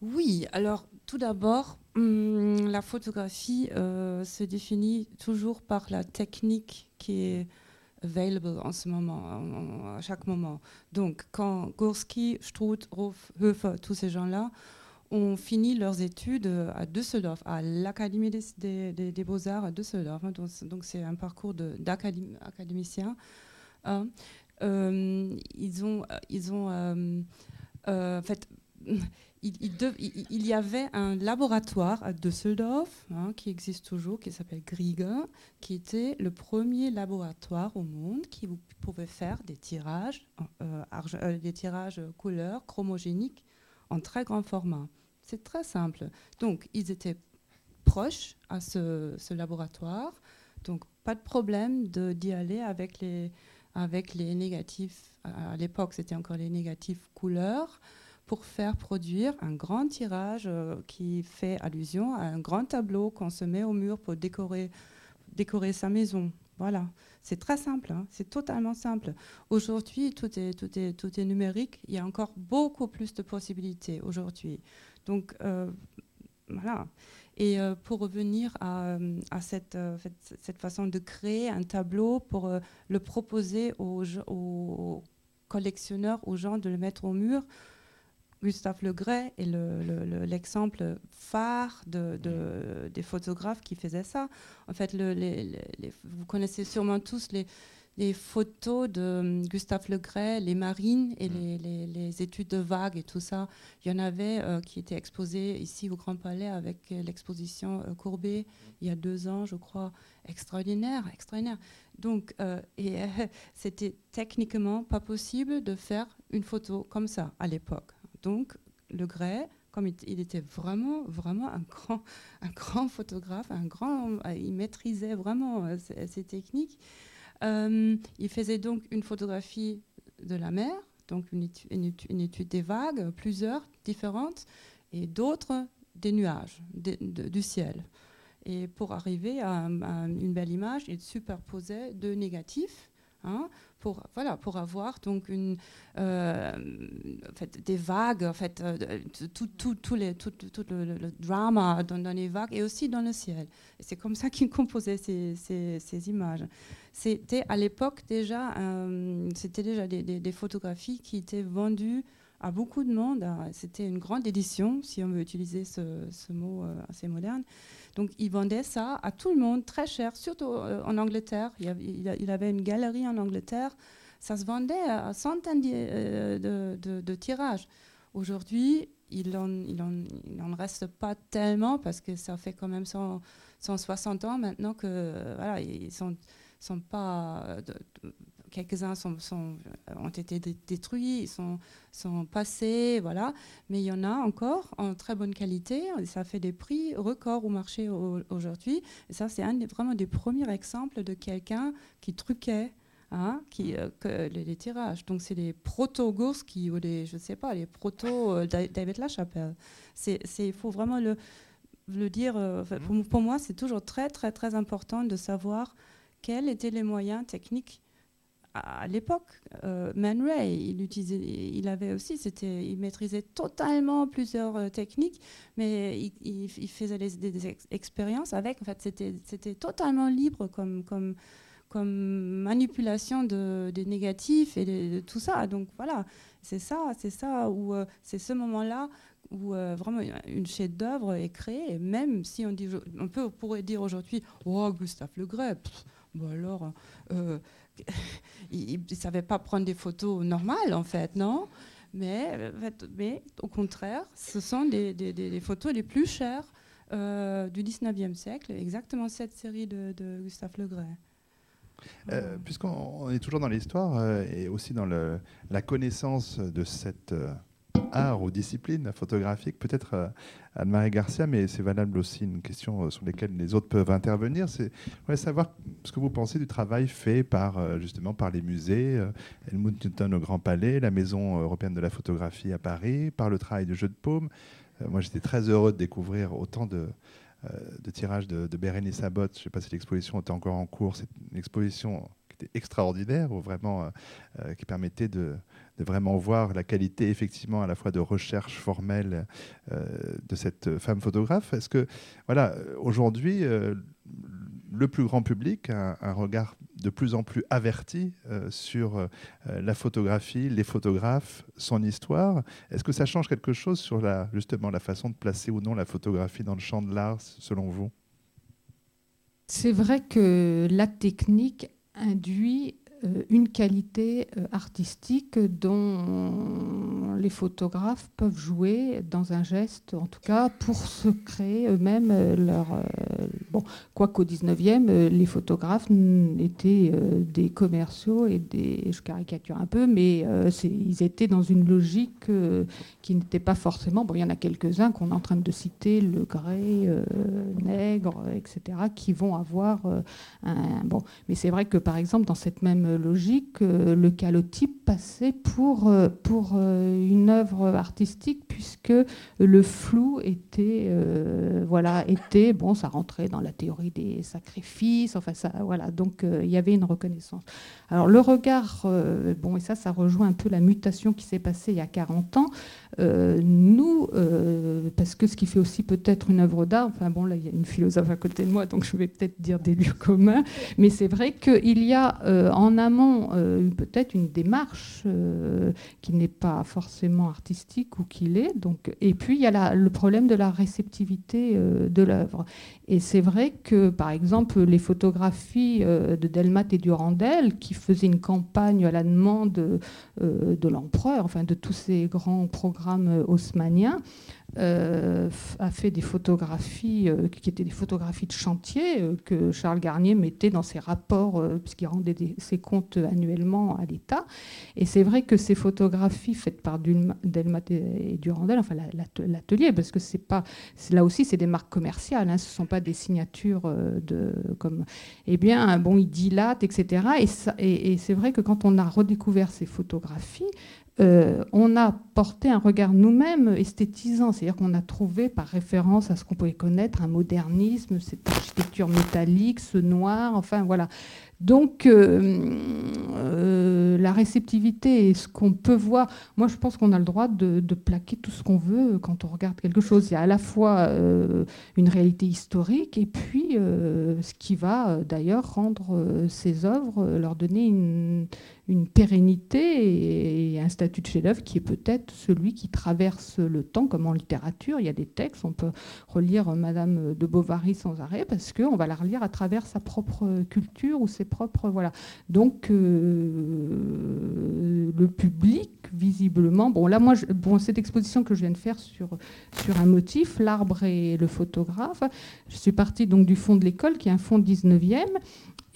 Oui, alors tout d'abord, hum, la photographie euh, se définit toujours par la technique qui est available en ce moment, à chaque moment. Donc, quand Gursky, Struth, Hofer, tous ces gens-là ont fini leurs études euh, à Düsseldorf, à l'Académie des, Beaux-Arts à Düsseldorf. Hein, donc, c'est un parcours d'académicien. Hein. Euh, ils ont, ils ont euh, en fait, il, y avait un laboratoire à Düsseldorf hein, qui existe toujours, qui s'appelle Grieger, qui était le premier laboratoire au monde qui pouvait faire des tirages, des tirages couleurs chromogéniques en très grand format. C'est très simple. Donc, ils étaient proches à ce, laboratoire. Donc, pas de problème d'y aller avec les, avec les négatifs. À l'époque, c'était encore les négatifs couleurs pour faire produire un grand tirage euh, qui fait allusion à un grand tableau qu'on se met au mur pour décorer, décorer sa maison. Voilà, c'est très simple, hein. c'est totalement simple. Aujourd'hui, tout est, tout, est, tout est numérique, il y a encore beaucoup plus de possibilités aujourd'hui. Donc, euh, voilà. Et euh, pour revenir à, cette, euh, cette, façon de créer un tableau pour le proposer aux, aux, collectionneurs, aux gens de le mettre au mur, Gustave Legray est l'exemple phare de, des photographes qui faisaient ça. En fait, vous connaissez sûrement tous les, les photos de hum, Gustave Legray, les marines et mm. les, études de vagues et tout ça. Il y en avait euh, qui étaient exposées ici au Grand Palais avec euh, l'exposition euh, Courbet il y a deux ans, je crois. Extraordinaire, extraordinaire. Donc, et c'était techniquement pas possible de faire une photo comme ça à l'époque. Donc, Legray, comme il, était vraiment, vraiment un grand, un grand photographe, un grand, il maîtrisait vraiment ces techniques. Euh, il faisait donc une photographie de la mer, donc une étude, des vagues, plusieurs différentes, et d'autres des nuages, du ciel. Et pour arriver à, une belle image, il superposait deux négatifs, Hein, pour, voilà, pour avoir donc une, euh, des vagues, en fait, euh, tout, tout, tout, les, tout, tout le, drama dans, les vagues et aussi dans le ciel. C'est comme ça qu'il composait ces, images. C'était à l'époque déjà, euh, c'était déjà des, photographies qui étaient vendues à beaucoup de monde. C'était une grande édition, si on veut utiliser ce mot assez moderne. Donc il vendait ça à tout le monde, très cher, surtout euh, en Angleterre. Il, avait une galerie en Angleterre. Ça se vendait à centaines euh, de, tirages. Aujourd'hui, il n'en en, reste pas tellement parce que ça fait quand même 160 ans maintenant que voilà, ils sont, sont pas quelques-uns sont, ont été détruits, sont, sont passés, voilà. Mais il y en a encore en très bonne qualité. Ça fait des prix records au marché aujourd'hui. Et ça, c'est un vraiment des premiers exemples de quelqu'un qui truquait. Hein, qui, euh, les, tirages. Donc, c'est les proto-Gurski ou les, je sais pas, les proto-David euh, Lachapelle. Il faut vraiment le, le dire. Euh, pour, pour, moi, c'est toujours très, très, très important de savoir quels étaient les moyens techniques à l'époque, euh, Man Ray, il, avait aussi, c'était, il maîtrisait totalement plusieurs euh, techniques, mais il, faisait des, expériences avec. En fait, c'était, totalement libre comme, manipulation de, des négatifs et de, tout ça. Donc voilà, c'est ça, c'est ça où euh, c'est ce moment-là où vraiment une chef-d'œuvre est créée. Et même si on dit, on peut pourrait dire aujourd'hui, oh Gustave Le Gray, bon alors il ne savait pas prendre des photos normales, en fait, non? Mais, au contraire, ce sont des, photos les plus chères euh, du 19e siècle, exactement cette série de, Gustave Le Gray. Euh, puisqu'on est toujours dans l'histoire euh, et aussi dans la connaissance de cette art ou discipline photographique, peut-être euh, Anne-Marie Garcia, mais c'est valable aussi une question euh, sur laquelle les autres peuvent intervenir. C'est savoir ce que vous pensez du travail fait par euh, justement par les musées, Helmut Newton au Grand Palais, la Maison européenne de la photographie à Paris, par le travail du jeu de paume. moi, j'étais très heureux de découvrir autant de, tirages de, de Bérénice Abbott. Je ne sais pas si l'exposition était encore en cours. C'est une exposition extraordinaire, vraiment, qui permettait de, vraiment voir la qualité effectivement à la fois de recherche formelle euh, de cette femme photographe. Est-ce que, voilà, aujourd'hui, euh, le plus grand public a un, regard de plus en plus averti euh, sur la photographie, les photographes, son histoire? Est-ce que ça change quelque chose sur la, justement la façon de placer ou non la photographie dans le champ de l'art, selon vous? C'est vrai que la technique induit une qualité euh, artistique dont les photographes peuvent jouer dans un geste, en tout cas pour se créer eux-mêmes euh, leur... bon, quoiqu'au 19e, les photographes étaient des commerciaux et des... Je caricature un peu, mais ils étaient dans une logique qui n'était pas forcément... Bon, il y en a quelques-uns qu'on est en train de citer, Le Grès, Nègre, etc., qui vont avoir un... Bon, mais c'est vrai que par exemple, dans cette même logique, le calotype passait pour, euh, pour euh, une œuvre artistique puisque le flou était, euh, voilà, était, bon, ça rentrait dans la théorie des sacrifices, enfin ça, voilà, donc il y avait une reconnaissance. Alors le regard, bon, et ça, ça rejoint un peu la mutation qui s'est passée il y a 40 ans. Nous, parce que ce qui fait aussi peut-être une œuvre d'art, enfin bon, là il y a une philosophe à côté de moi, donc je vais peut-être dire des lieux communs, mais c'est vrai qu'il y a en amont peut-être une démarche qui n'est pas forcément artistique ou qui l'est. Et puis il y a le problème de la réceptivité de l'œuvre. Et c'est vrai que, par exemple, les photographies de Delmat et Durandel, qui faisaient une campagne à la demande de l'empereur, enfin de tous ces grands programmes haussmanniens, euh, a fait des photographies euh, qui étaient des photographies de chantier euh, que Charles Garnier mettait dans ses rapports puisqu'il rendait ses comptes annuellement à l'État. Et c'est vrai que ces photographies faites par Delmat et Durandel, enfin l'atelier, parce que c'est pas, là aussi c'est des marques commerciales, hein, ce ne sont pas des signatures de comme, eh bien bon, il dilate, etc. Et, et c'est vrai que quand on a redécouvert ces photographies, euh, on a porté un regard nous-mêmes esthétisant, c'est-à-dire qu'on a trouvé par référence à ce qu'on pouvait connaître un modernisme, cette architecture métallique, ce noir, enfin voilà. Donc, euh, euh, la réceptivité et ce qu'on peut voir, moi je pense qu'on a le droit de, plaquer tout ce qu'on veut quand on regarde quelque chose. Il y a à la fois euh, une réalité historique et puis ce qui va d'ailleurs rendre ces œuvres, leur donner une, pérennité et un statut de chef-d'œuvre qui est peut-être celui qui traverse le temps, comme en littérature. Il y a des textes, on peut relire Madame de Bovary sans arrêt parce qu'on va la relire à travers sa propre culture ou ses propres. Voilà. Donc, euh, le public, visiblement. Bon, là, moi, bon, cette exposition que je viens de faire sur, sur un motif, l'arbre et le photographe, je suis partie donc du fond de l'école, qui est un fond 19e.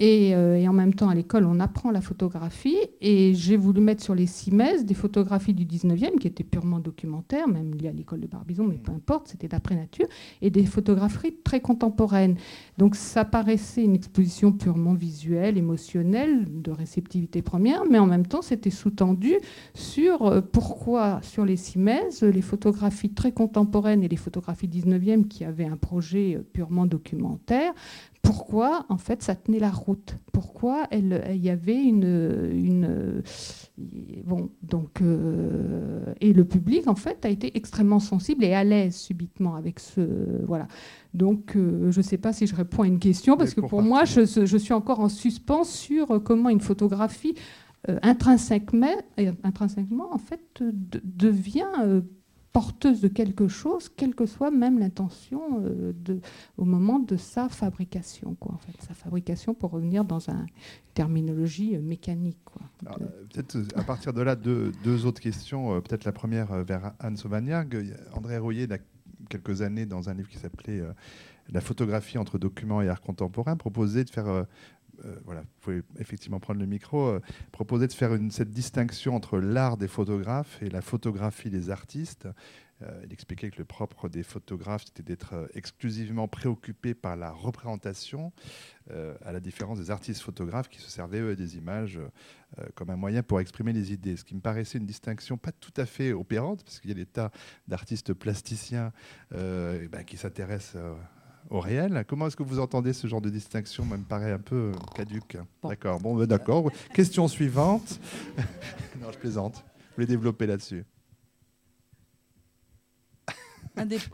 Euh, et, en même temps, à l'école, on apprend la photographie. Et j'ai voulu mettre sur les CIMES des photographies du 19e, qui étaient purement documentaires, même liées à l'école de Barbizon, mais peu importe, c'était d'après nature, et des photographies très contemporaines. Donc ça paraissait une exposition purement visuelle, émotionnelle, de réceptivité première, mais en même temps, c'était sous-tendu sur euh, pourquoi, sur les CIMES, les photographies très contemporaines et les photographies 19e qui avaient un projet euh, purement documentaire pourquoi en fait ça tenait la route, pourquoi il y avait une, bon donc euh, et le public en fait a été extrêmement sensible et à l'aise subitement avec ce voilà. Donc euh, je ne sais pas si je réponds à une question parce que pour, moi je, suis encore en suspens sur comment une photographie euh, intrinsèquement, intrinsèquement en fait devient porteuse de quelque chose, quelle que soit même l'intention euh, au moment de sa fabrication. Quoi, en fait. Sa fabrication pour revenir dans une terminologie euh, mécanique. Euh, peut-être à partir de là, deux, deux autres questions. peut-être la première vers Anne Sauvagnargues. André Rouillet, il y a quelques années, dans un livre qui s'appelait La photographie entre documents et art contemporain, proposait de faire voilà, vous pouvez effectivement prendre le micro, euh, proposer de faire cette distinction entre l'art des photographes et la photographie des artistes. Euh, il expliquait que le propre des photographes, c'était d'être exclusivement préoccupés par la représentation, à la différence des artistes photographes qui se servaient eux des images comme un moyen pour exprimer les idées. Ce qui me paraissait une distinction pas tout à fait opérante, parce qu'il y a des tas d'artistes plasticiens ben, qui s'intéressent au réel. Comment est-ce que vous entendez ce genre de distinction Ça me paraît un peu caduque. D'accord. Bon, ben, d'accord. Question suivante. non, je plaisante. Vous voulez développer là-dessus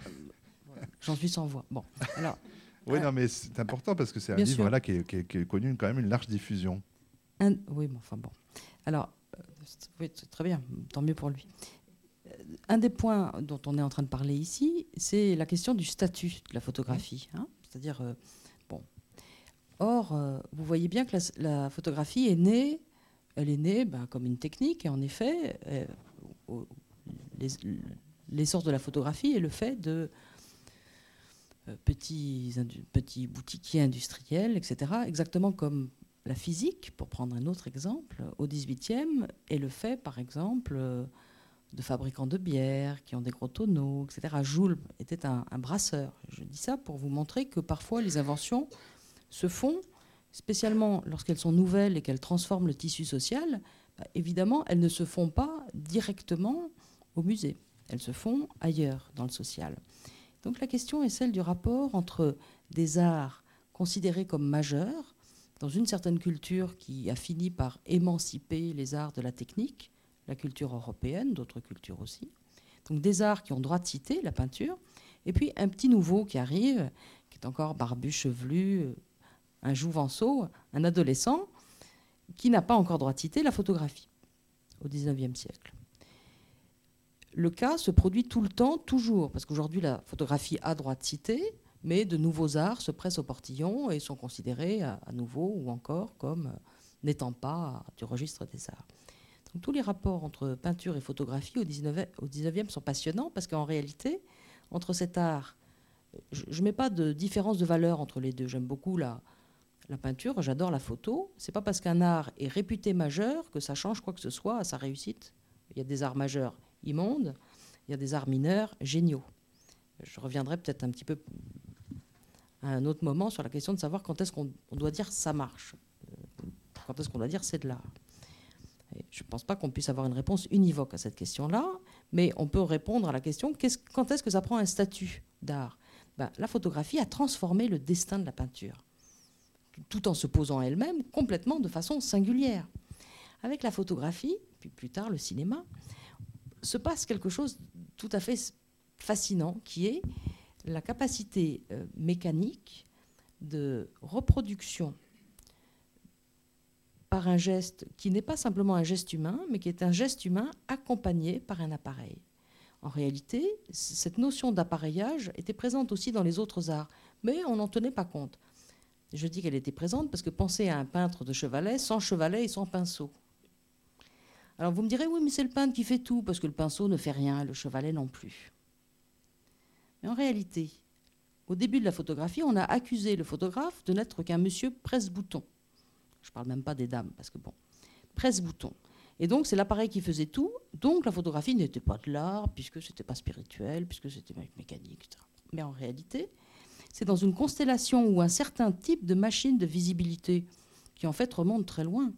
J'en suis sans voix. Bon, alors. Oui, non, mais c'est important parce que c'est un livre là, qui, est, connu quand même une large diffusion. oui, mais enfin bon. Alors, euh, oui, très bien, tant mieux pour lui un des points dont on est en train de parler ici, c'est la question du statut de la photographie. Hein. C'est-à-dire, euh, bon. Or, euh, vous voyez bien que la, photographie est née, elle est née ben, comme une technique, et en effet, euh, l'essence de la photographie est le fait de petits, petits boutiquiers industriels, etc., exactement comme la physique, pour prendre un autre exemple, au XVIIIe, est le fait, par exemple, de fabricants de bière qui ont des gros tonneaux, etc. Joule était un, brasseur. Je dis ça pour vous montrer que parfois les inventions se font, spécialement lorsqu'elles sont nouvelles et qu'elles transforment le tissu social. Bah, évidemment, elles ne se font pas directement au musée. Elles se font ailleurs, dans le social. Donc la question est celle du rapport entre des arts considérés comme majeurs, dans une certaine culture qui a fini par émanciper les arts de la technique, la culture européenne, d'autres cultures aussi. Donc des arts qui ont droit de citer, la peinture, et puis un petit nouveau qui arrive, qui est encore barbu, chevelu, euh, un jouvenceau, un adolescent, qui n'a pas encore droit de citer la photographie au XIXe siècle. Le cas se produit tout le temps, toujours, parce qu'aujourd'hui la photographie a droit de citer, mais de nouveaux arts se pressent au portillon et sont considérés à, nouveau ou encore comme euh, n'étant pas du registre des arts tous les rapports entre peinture et photographie au 19e, sont passionnants parce qu'en réalité, entre cet art, je ne mets pas de différence de valeur entre les deux. J'aime beaucoup la, la peinture, j'adore la photo. C'est pas parce qu'un art est réputé majeur que ça change quoi que ce soit à sa réussite. Il y a des arts majeurs immondes, il y a des arts mineurs géniaux. Je reviendrai peut-être un petit peu à un autre moment sur la question de savoir quand est-ce qu'on doit dire ça marche, euh, quand est-ce qu'on doit dire c'est de l'art. Je ne pense pas qu'on puisse avoir une réponse univoque à cette question-là, mais on peut répondre à la question quand est-ce que ça prend un statut d'art? Ben, La photographie a transformé le destin de la peinture, tout en se posant elle-même complètement de façon singulière. Avec la photographie, puis plus tard le cinéma, se passe quelque chose tout à fait fascinant qui est la capacité euh, mécanique de reproduction par un geste qui n'est pas simplement un geste humain, mais qui est un geste humain accompagné par un appareil. En réalité, cette notion d'appareillage était présente aussi dans les autres arts, mais on n'en tenait pas compte. Je dis qu'elle était présente parce que pensez à un peintre de chevalet sans chevalet et sans pinceau. Alors vous me direz, oui, mais c'est le peintre qui fait tout, parce que le pinceau ne fait rien, le chevalet non plus. Mais en réalité, au début de la photographie, on a accusé le photographe de n'être qu'un monsieur presse-bouton. Je ne parle même pas des dames, parce que bon, presse-bouton. Et donc, c'est l'appareil qui faisait tout. Donc, la photographie n'était pas de l'art, puisque ce n'était pas spirituel, puisque c'était mécanique, etc. Mais en réalité, c'est dans une constellation où un certain type de machine de visibilité, qui en fait remonte très loin,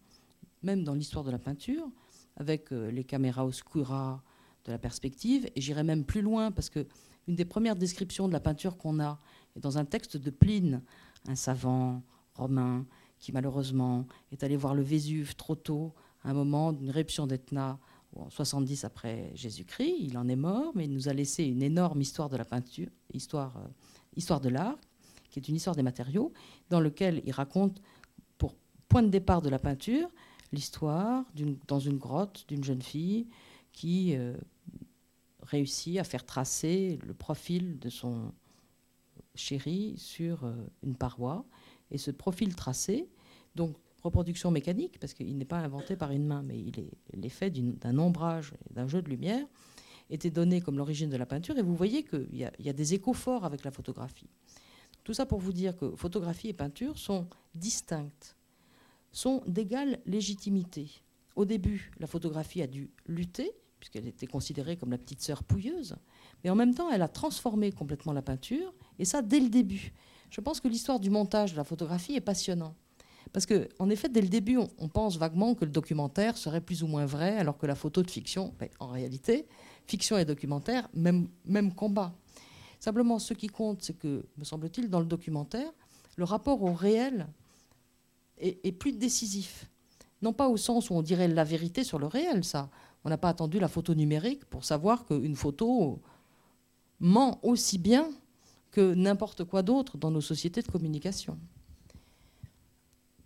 même dans l'histoire de la peinture, avec euh, les caméras oscura de la perspective, et j'irai même plus loin, parce que une des premières descriptions de la peinture qu'on a est dans un texte de Pline, un savant romain qui malheureusement est allé voir le Vésuve trop tôt, à un moment d'une éruption d'Etna, en 70 après Jésus-Christ. Il en est mort, mais il nous a laissé une énorme histoire de la peinture, histoire, euh, histoire de l'art, qui est une histoire des matériaux, dans lequel il raconte, pour point de départ de la peinture, l'histoire dans une grotte d'une jeune fille qui euh, réussit à faire tracer le profil de son chéri sur euh, une paroi. Et ce profil tracé, donc reproduction mécanique, parce qu'il n'est pas inventé par une main, mais il est l'effet d'un ombrage, d'un jeu de lumière, était donné comme l'origine de la peinture. Et vous voyez qu'il y, a des échos forts avec la photographie. Tout ça pour vous dire que photographie et peinture sont distinctes, sont d'égale légitimité. Au début, la photographie a dû lutter puisqu'elle était considérée comme la petite sœur pouilleuse. Mais en même temps, elle a transformé complètement la peinture, et ça dès le début. Je pense que l'histoire du montage de la photographie est passionnante. Parce qu'en effet, dès le début, on, pense vaguement que le documentaire serait plus ou moins vrai, alors que la photo de fiction, ben, en réalité, fiction et documentaire, même, même combat. Simplement, ce qui compte, c'est que, me semble-t-il, dans le documentaire, le rapport au réel est, plus décisif. Non pas au sens où on dirait la vérité sur le réel, ça. On n'a pas attendu la photo numérique pour savoir qu'une photo ment aussi bien que n'importe quoi d'autre dans nos sociétés de communication.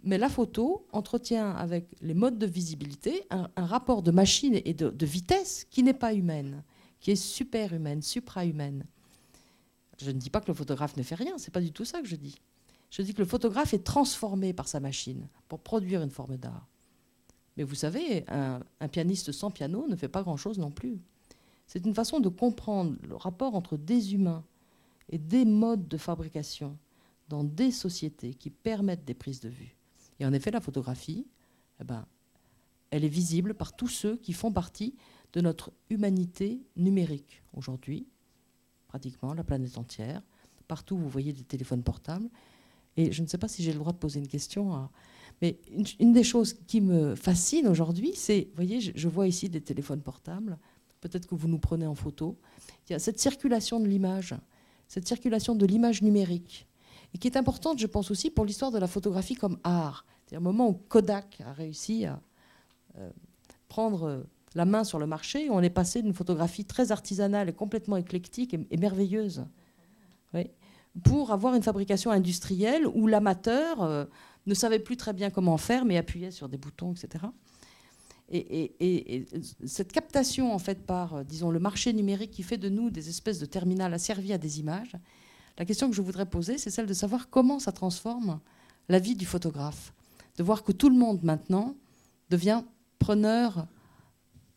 Mais la photo entretient avec les modes de visibilité un, rapport de machine et de, vitesse qui n'est pas humaine, qui est super-humaine, supra-humaine. Je ne dis pas que le photographe ne fait rien, c'est pas du tout ça que je dis. Je dis que le photographe est transformé par sa machine pour produire une forme d'art. Mais vous savez, un, pianiste sans piano ne fait pas grand-chose non plus. C'est une façon de comprendre le rapport entre des humains et des modes de fabrication dans des sociétés qui permettent des prises de vue. Et en effet, la photographie, eh ben, elle est visible par tous ceux qui font partie de notre humanité numérique aujourd'hui, pratiquement la planète entière. Partout, vous voyez des téléphones portables. Et je ne sais pas si j'ai le droit de poser une question mais une, des choses qui me fascine aujourd'hui, c'est, vous voyez, je, vois ici des téléphones portables, peut-être que vous nous prenez en photo, il y a cette circulation de l'image, cette circulation de l'image numérique, et qui est importante, je pense aussi, pour l'histoire de la photographie comme art. C'est un moment où Kodak a réussi à euh, prendre la main sur le marché, où on est passé d'une photographie très artisanale et complètement éclectique et, merveilleuse, pour avoir une fabrication industrielle où l'amateur... Euh, ne savait plus très bien comment faire, mais appuyait sur des boutons, etc. Et, cette captation, en fait, par, euh, disons, le marché numérique qui fait de nous des espèces de terminales asservies à des images, la question que je voudrais poser, c'est celle de savoir comment ça transforme la vie du photographe. De voir que tout le monde, maintenant, devient preneur,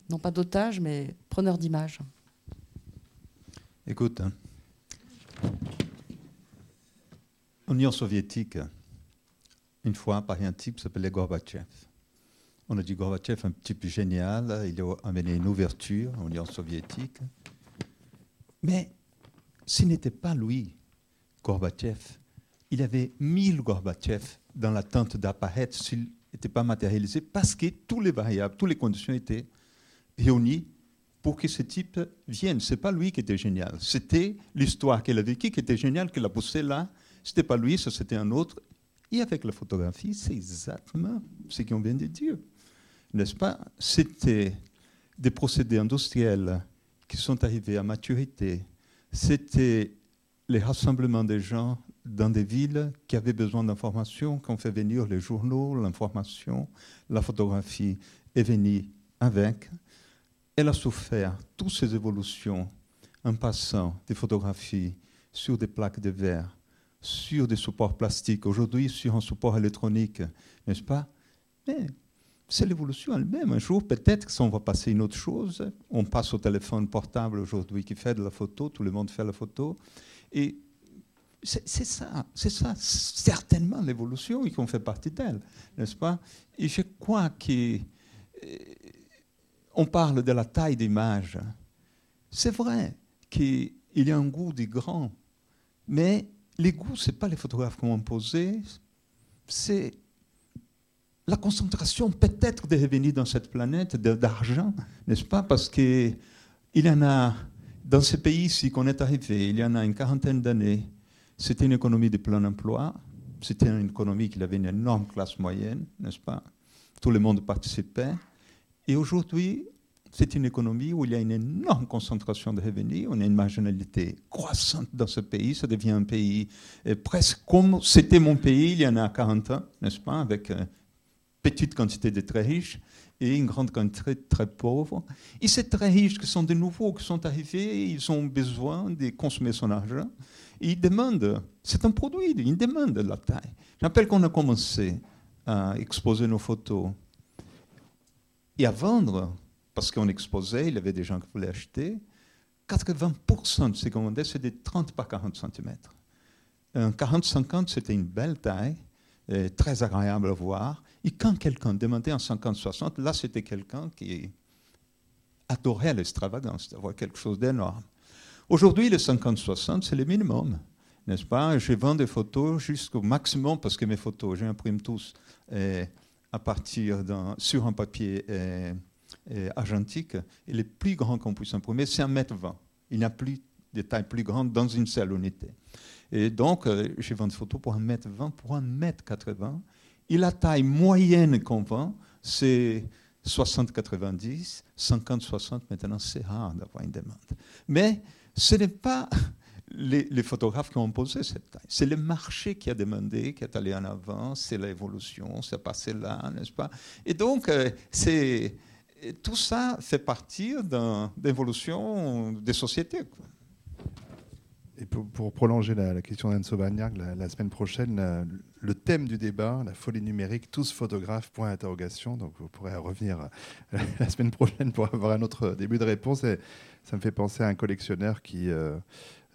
non pas d'otages, mais preneur d'images. Écoute, hein. Union soviétique, une fois par un type s'appelait Gorbatchev. On a dit Gorbatchev, un type génial, il a amené une ouverture en Union soviétique. Mais ce n'était pas lui, Gorbatchev. Il y avait mille Gorbatchev dans l'attente d'apparaître s'il n'était pas matérialisé parce que toutes les variables, toutes les conditions étaient réunies pour que ce type vienne. Ce n'est pas lui qui était génial. C'était l'histoire qu'elle a vécue qui était géniale, qui l'a poussé là. Ce n'était pas lui, ça c'était un autre. Et avec la photographie, c'est exactement ce qu'on vient de dire. N'est-ce pas? C'était des procédés industriels qui sont arrivés à maturité. C'était les rassemblements des gens dans des villes qui avaient besoin d'informations, qu'on fait venir les journaux, l'information, la photographie est venue avec. Elle a souffert toutes ces évolutions en passant des photographies sur des plaques de verre, sur des supports plastiques, aujourd'hui sur un support électronique, n'est-ce pas? Mais c'est l'évolution elle-même. Un jour, peut-être que ça, on va passer une autre chose. On passe au téléphone portable aujourd'hui qui fait de la photo, tout le monde fait la photo. Et c'est ça, c'est ça, certainement l'évolution et qu'on fait partie d'elle, n'est-ce pas? Et je crois qu'on euh, parle de la taille d'image. C'est vrai qu'il y a un goût des grands, mais les goûts, ce n'est pas les photographes qui ont posé, c'est la concentration peut-être de revenir dans cette planète d'argent, n'est-ce pas? Parce qu'il y en a, dans ces pays-ci qu'on est arrivé, il y en a une quarantaine d'années, c'était une économie de plein emploi. C'était une économie qui avait une énorme classe moyenne, n'est-ce pas? Tout le monde participait. Et aujourd'hui, c'est une économie où il y a une énorme concentration de revenus, on a une marginalité croissante dans ce pays, ça devient un pays euh, presque comme c'était mon pays il y en a 40 ans, n'est-ce pas, une petite quantité de très riches et une grande quantité de très pauvres. Et ces très riches qui sont de nouveaux, qui sont arrivés, ils ont besoin de consommer son argent il demande, c'est un produit, il demande la taille. J'appelle qu'on a commencé à exposer nos photos et à vendre, parce qu'on exposait, il y avait des gens qui voulaient acheter. 80% de ces commandes, c'était 30 par 40 cm. Un 40-50, c'était une belle taille, très agréable à voir. Et quand quelqu'un demandait un 50-60, là, c'était quelqu'un qui adorait l'extravagance, d'avoir quelque chose d'énorme. Aujourd'hui, le 50-60, c'est le minimum, n'est-ce pas? Je vends des photos jusqu'au maximum parce que mes photos, j'imprime tous euh, à partir sur un papier euh, euh, argentique. Et le plus grand qu'on puisse imprimer, c'est 1m20. Il n'y a plus de taille plus grande dans une seule unité. Et donc, je vends des photos pour 1m20, pour 1m80. Et la taille moyenne qu'on vend, c'est 60-90, 50-60. Maintenant, c'est rare d'avoir une demande. Mais ce n'est pas les, photographes qui ont posé cette taille. C'est le marché qui a demandé, qui est allé en avant, c'est l'évolution, c'est passé là, n'est-ce pas? Et donc, euh, c'est, tout ça fait partie d'une évolution des sociétés. Et pour, prolonger la, question d'Anne Sauvagnac, la, semaine prochaine, le thème du débat, la folie numérique, tous photographes, point d'interrogation. Donc vous pourrez revenir la semaine prochaine pour avoir un autre début de réponse. Et ça me fait penser à un collectionneur qui, euh,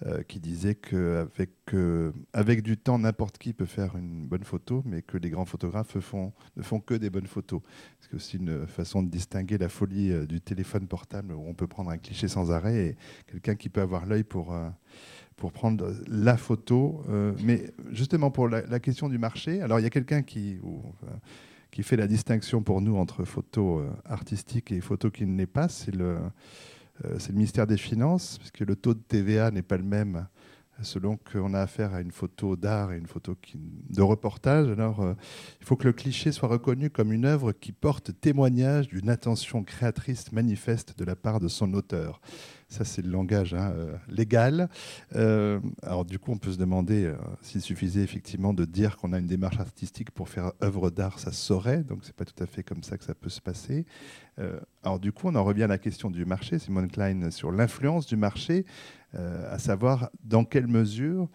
euh, disait qu'avec euh, avec du temps, n'importe qui peut faire une bonne photo, mais que les grands photographes ne font que des bonnes photos. C'est aussi une façon de distinguer la folie du téléphone portable, où on peut prendre un cliché sans arrêt, et quelqu'un qui peut avoir l'œil pour pour prendre la photo. mais justement, pour la, question du marché, alors il y a quelqu'un qui, qui fait la distinction pour nous entre photo artistique et photo qui ne l'est pas, c'est le, euh, le ministère des Finances, puisque le taux de TVA n'est pas le même selon qu'on a affaire à une photo d'art et une photo de reportage. Alors, euh, il faut que le cliché soit reconnu comme une œuvre qui porte témoignage d'une attention créatrice manifeste de la part de son auteur. Ça, c'est le langage hein, euh, légal. Euh, alors, du coup, on peut se demander s'il suffisait effectivement de dire qu'on a une démarche artistique pour faire œuvre d'art, ça saurait. Donc, c'est pas tout à fait comme ça que ça peut se passer. Alors, du coup, on en revient à la question du marché. Simone Klein sur l'influence du marché, à savoir dans quelle mesure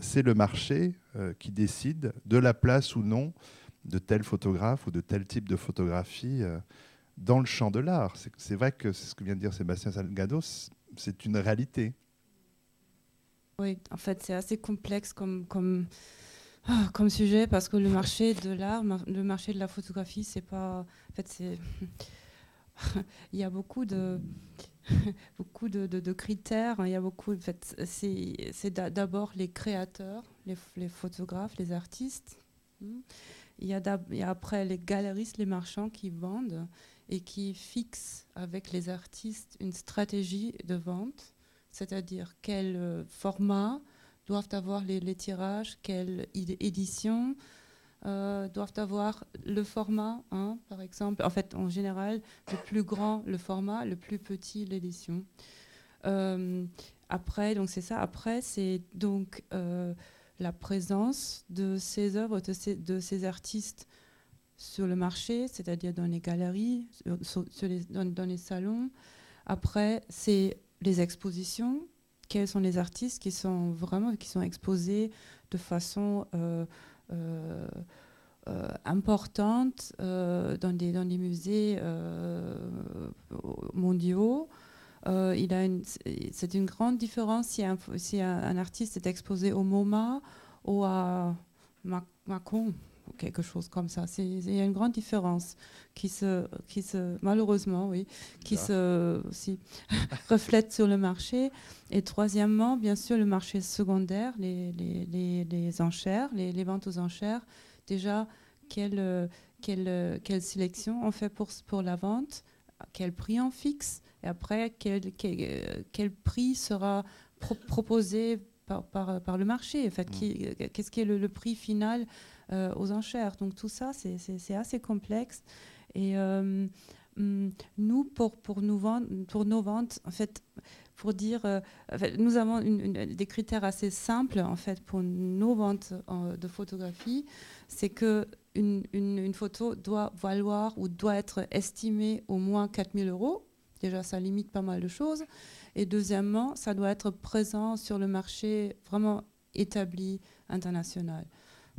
c'est le marché qui décide de la place ou non de tel photographe ou de tel type de photographie dans le champ de l'art. C'est vrai que c'est ce que vient de dire Sébastien Salgado, c'est une réalité. Oui, en fait, c'est assez complexe comme, comme, ah, comme sujet parce que le marché de l'art, le marché de la photographie, c'est pas. En fait, c'est. il y a beaucoup de. beaucoup de, critères. Il y a beaucoup. En fait, c'est d'abord les créateurs, les, photographes, les artistes. Hmm. il y, a il y a après les galeristes, les marchands qui vendent et qui fixent avec les artistes une stratégie de vente, c'est-à-dire quel euh, format doivent avoir les, les tirages, quelle édition, euh, doivent avoir le format, hein, par exemple. En fait, en général, le plus grand le format, le plus petit l'édition. Euh, après, donc c'est ça. Après, c'est donc euh, la présence de ces œuvres, de ces, artistes sur le marché, c'est-à-dire dans les galeries, dans, les salons. Après, c'est les expositions. Quels sont les artistes qui sont vraiment qui sont exposés de façon euh, euh, importante dans, des, dans des musées mondiaux. c'est une grande différence si un, artiste est exposé au MoMA ou à Macon quelque chose comme ça. Il y a une grande différence qui se, qui se malheureusement, oui, qui se aussi, reflète sur le marché. Et troisièmement, bien sûr, le marché secondaire, les, les, les, enchères, les, ventes aux enchères. Déjà, quelle, quelle, quelle sélection on fait pour, pour la vente Quel prix on fixe Et après, quel, quel, prix sera proposé par, par, par, le marché en fait, mmh. Qu'est-ce qui est le prix final aux enchères. Donc tout ça, c'est assez complexe. Et euh, hum, nous, pour, pour, nous vendre, pour nos ventes, en fait, pour dire, euh, nous avons des critères assez simples en fait pour nos ventes de photographie, c'est que une, une, photo doit valoir ou doit être estimée au moins 4000 euros. Déjà, ça limite pas mal de choses. Et deuxièmement, ça doit être présent sur le marché vraiment établi international.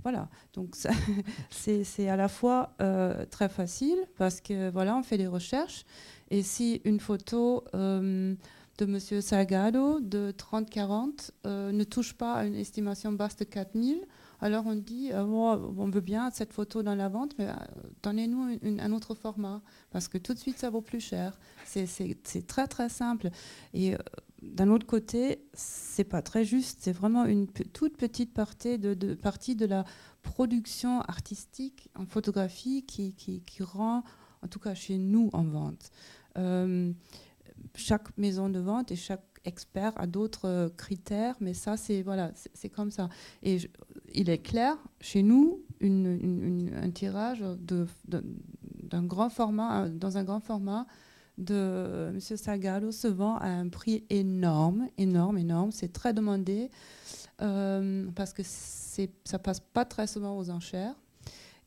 Voilà, donc c'est à la fois euh, très facile parce que voilà, on fait des recherches et si une photo euh, de M. Salgado de 30-40 euh, ne touche pas à une estimation basse de 4000, alors on dit on veut bien cette photo dans la vente, mais donnez-nous un autre format parce que tout de suite ça vaut plus cher. C'est très très simple et d'un autre côté, c'est pas très juste. C'est vraiment une toute petite partie de, la production artistique en photographie qui, qui, rend, en tout cas chez nous, en vente. Euh, chaque maison de vente et chaque expert a d'autres euh, critères, mais ça, c'est voilà, c'est comme ça. Et il est clair, chez nous, un tirage d'un grand format, dans un grand format, de M. Sagalo se vend à un prix énorme, énorme, énorme. C'est très demandé euh, parce que ça passe pas très souvent aux enchères.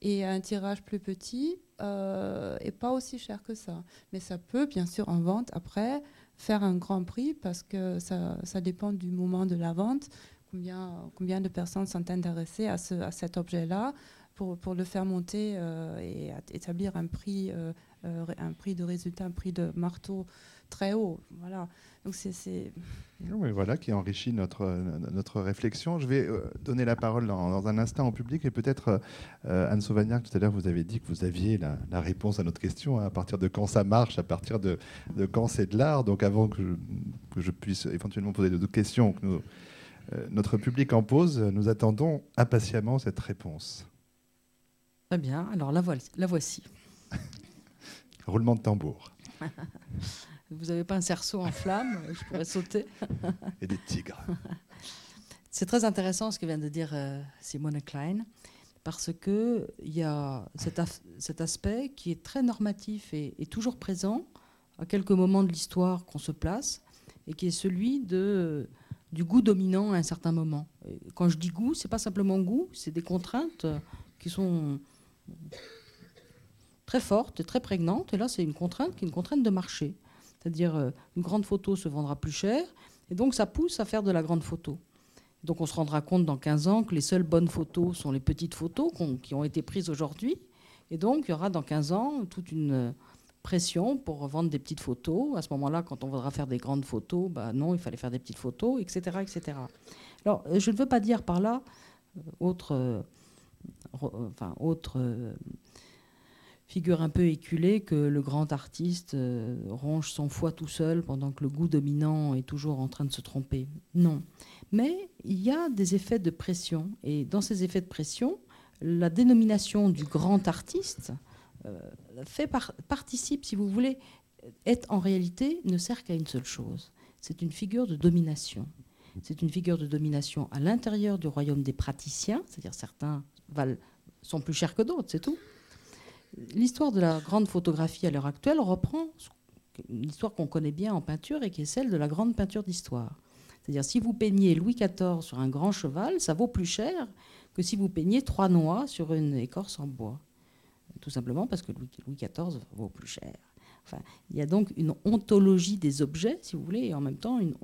Et un tirage plus petit euh, pas aussi cher que ça. Mais ça peut, bien sûr, en vente après, faire un grand prix parce que ça, ça dépend du moment de la vente. Combien, combien de personnes sont intéressées à, à cet objet-là pour, pour, le faire monter euh, et établir un prix euh, euh, un prix de résultat, un prix de marteau très haut. Voilà. Donc c'est. voilà qui enrichit notre, notre réflexion. Je vais euh, donner la parole dans, un instant au public et peut-être euh, Anne Sauvagnac, tout à l'heure vous avez dit que vous aviez la, réponse à notre question, hein, à partir de quand ça marche, à partir de, de quand c'est de l'art. Donc avant que je, que je, puisse éventuellement poser d'autres questions, que nous, notre public en pose, nous attendons impatiemment cette réponse. Très bien, alors la, la voici. Roulement de tambour. Vous n'avez pas un cerceau en flamme Je pourrais sauter. Et des tigres. C'est très intéressant ce que vient de dire euh, Simone Klein, parce qu'il y a cet, aspect qui est très normatif et, toujours présent à quelques moments de l'histoire qu'on se place, et qui est celui de, du goût dominant à un certain moment. quand je dis goût, c'est pas simplement goût, c'est des contraintes qui sont très forte et très prégnante. Et là, c'est une contrainte qui est une contrainte de marché. C'est-à-dire, euh, une grande photo se vendra plus cher. Et donc, ça pousse à faire de la grande photo. Donc, on se rendra compte dans 15 ans que les seules bonnes photos sont les petites photos qui ont été prises aujourd'hui. Et donc, il y aura dans 15 ans toute une euh, pression pour vendre des petites photos. À ce moment-là, quand on voudra faire des grandes photos, bah non, il fallait faire des petites photos, etc. etc. Alors, euh, je ne veux pas dire par là, autre, enfin, autre figure un peu éculée que le grand artiste euh, ronge son foie tout seul pendant que le goût dominant est toujours en train de se tromper. Non. Mais il y a des effets de pression. Et dans ces effets de pression, la dénomination du grand artiste euh, fait participe, si vous voulez, est en réalité ne sert qu'à une seule chose. C'est une figure de domination. C'est une figure de domination à l'intérieur du royaume des praticiens, c'est-à-dire certains sont plus chers que d'autres, c'est tout. L'histoire de la grande photographie à l'heure actuelle reprend une histoire qu'on connaît bien en peinture et qui est celle de la grande peinture d'histoire. C'est-à-dire si vous peignez Louis XIV sur un grand cheval, ça vaut plus cher que si vous peignez trois noix sur une écorce en bois. Tout simplement parce que Louis XIV vaut plus cher. Il y a donc une ontologie des objets, si vous voulez, et en même temps une,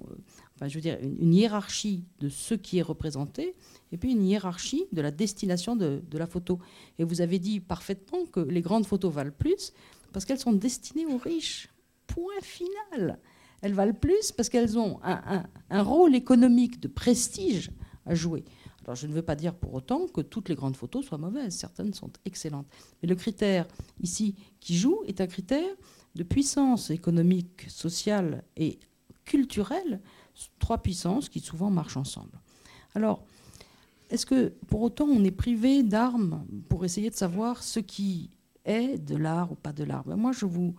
enfin, je veux dire, une, hiérarchie de ce qui est représenté, et puis une hiérarchie de la destination de, de, la photo. Et vous avez dit parfaitement que les grandes photos valent plus parce qu'elles sont destinées aux riches. Point final. Elles valent plus parce qu'elles ont un, un, rôle économique de prestige à jouer. Alors je ne veux pas dire pour autant que toutes les grandes photos soient mauvaises, certaines sont excellentes. Mais le critère ici qui joue est un critère de puissance économique, sociale et culturelle, trois puissances qui souvent marchent ensemble. Alors, est-ce que pour autant on est privé d'armes pour essayer de savoir ce qui est de l'art ou pas de l'art? Ben, Moi, je vous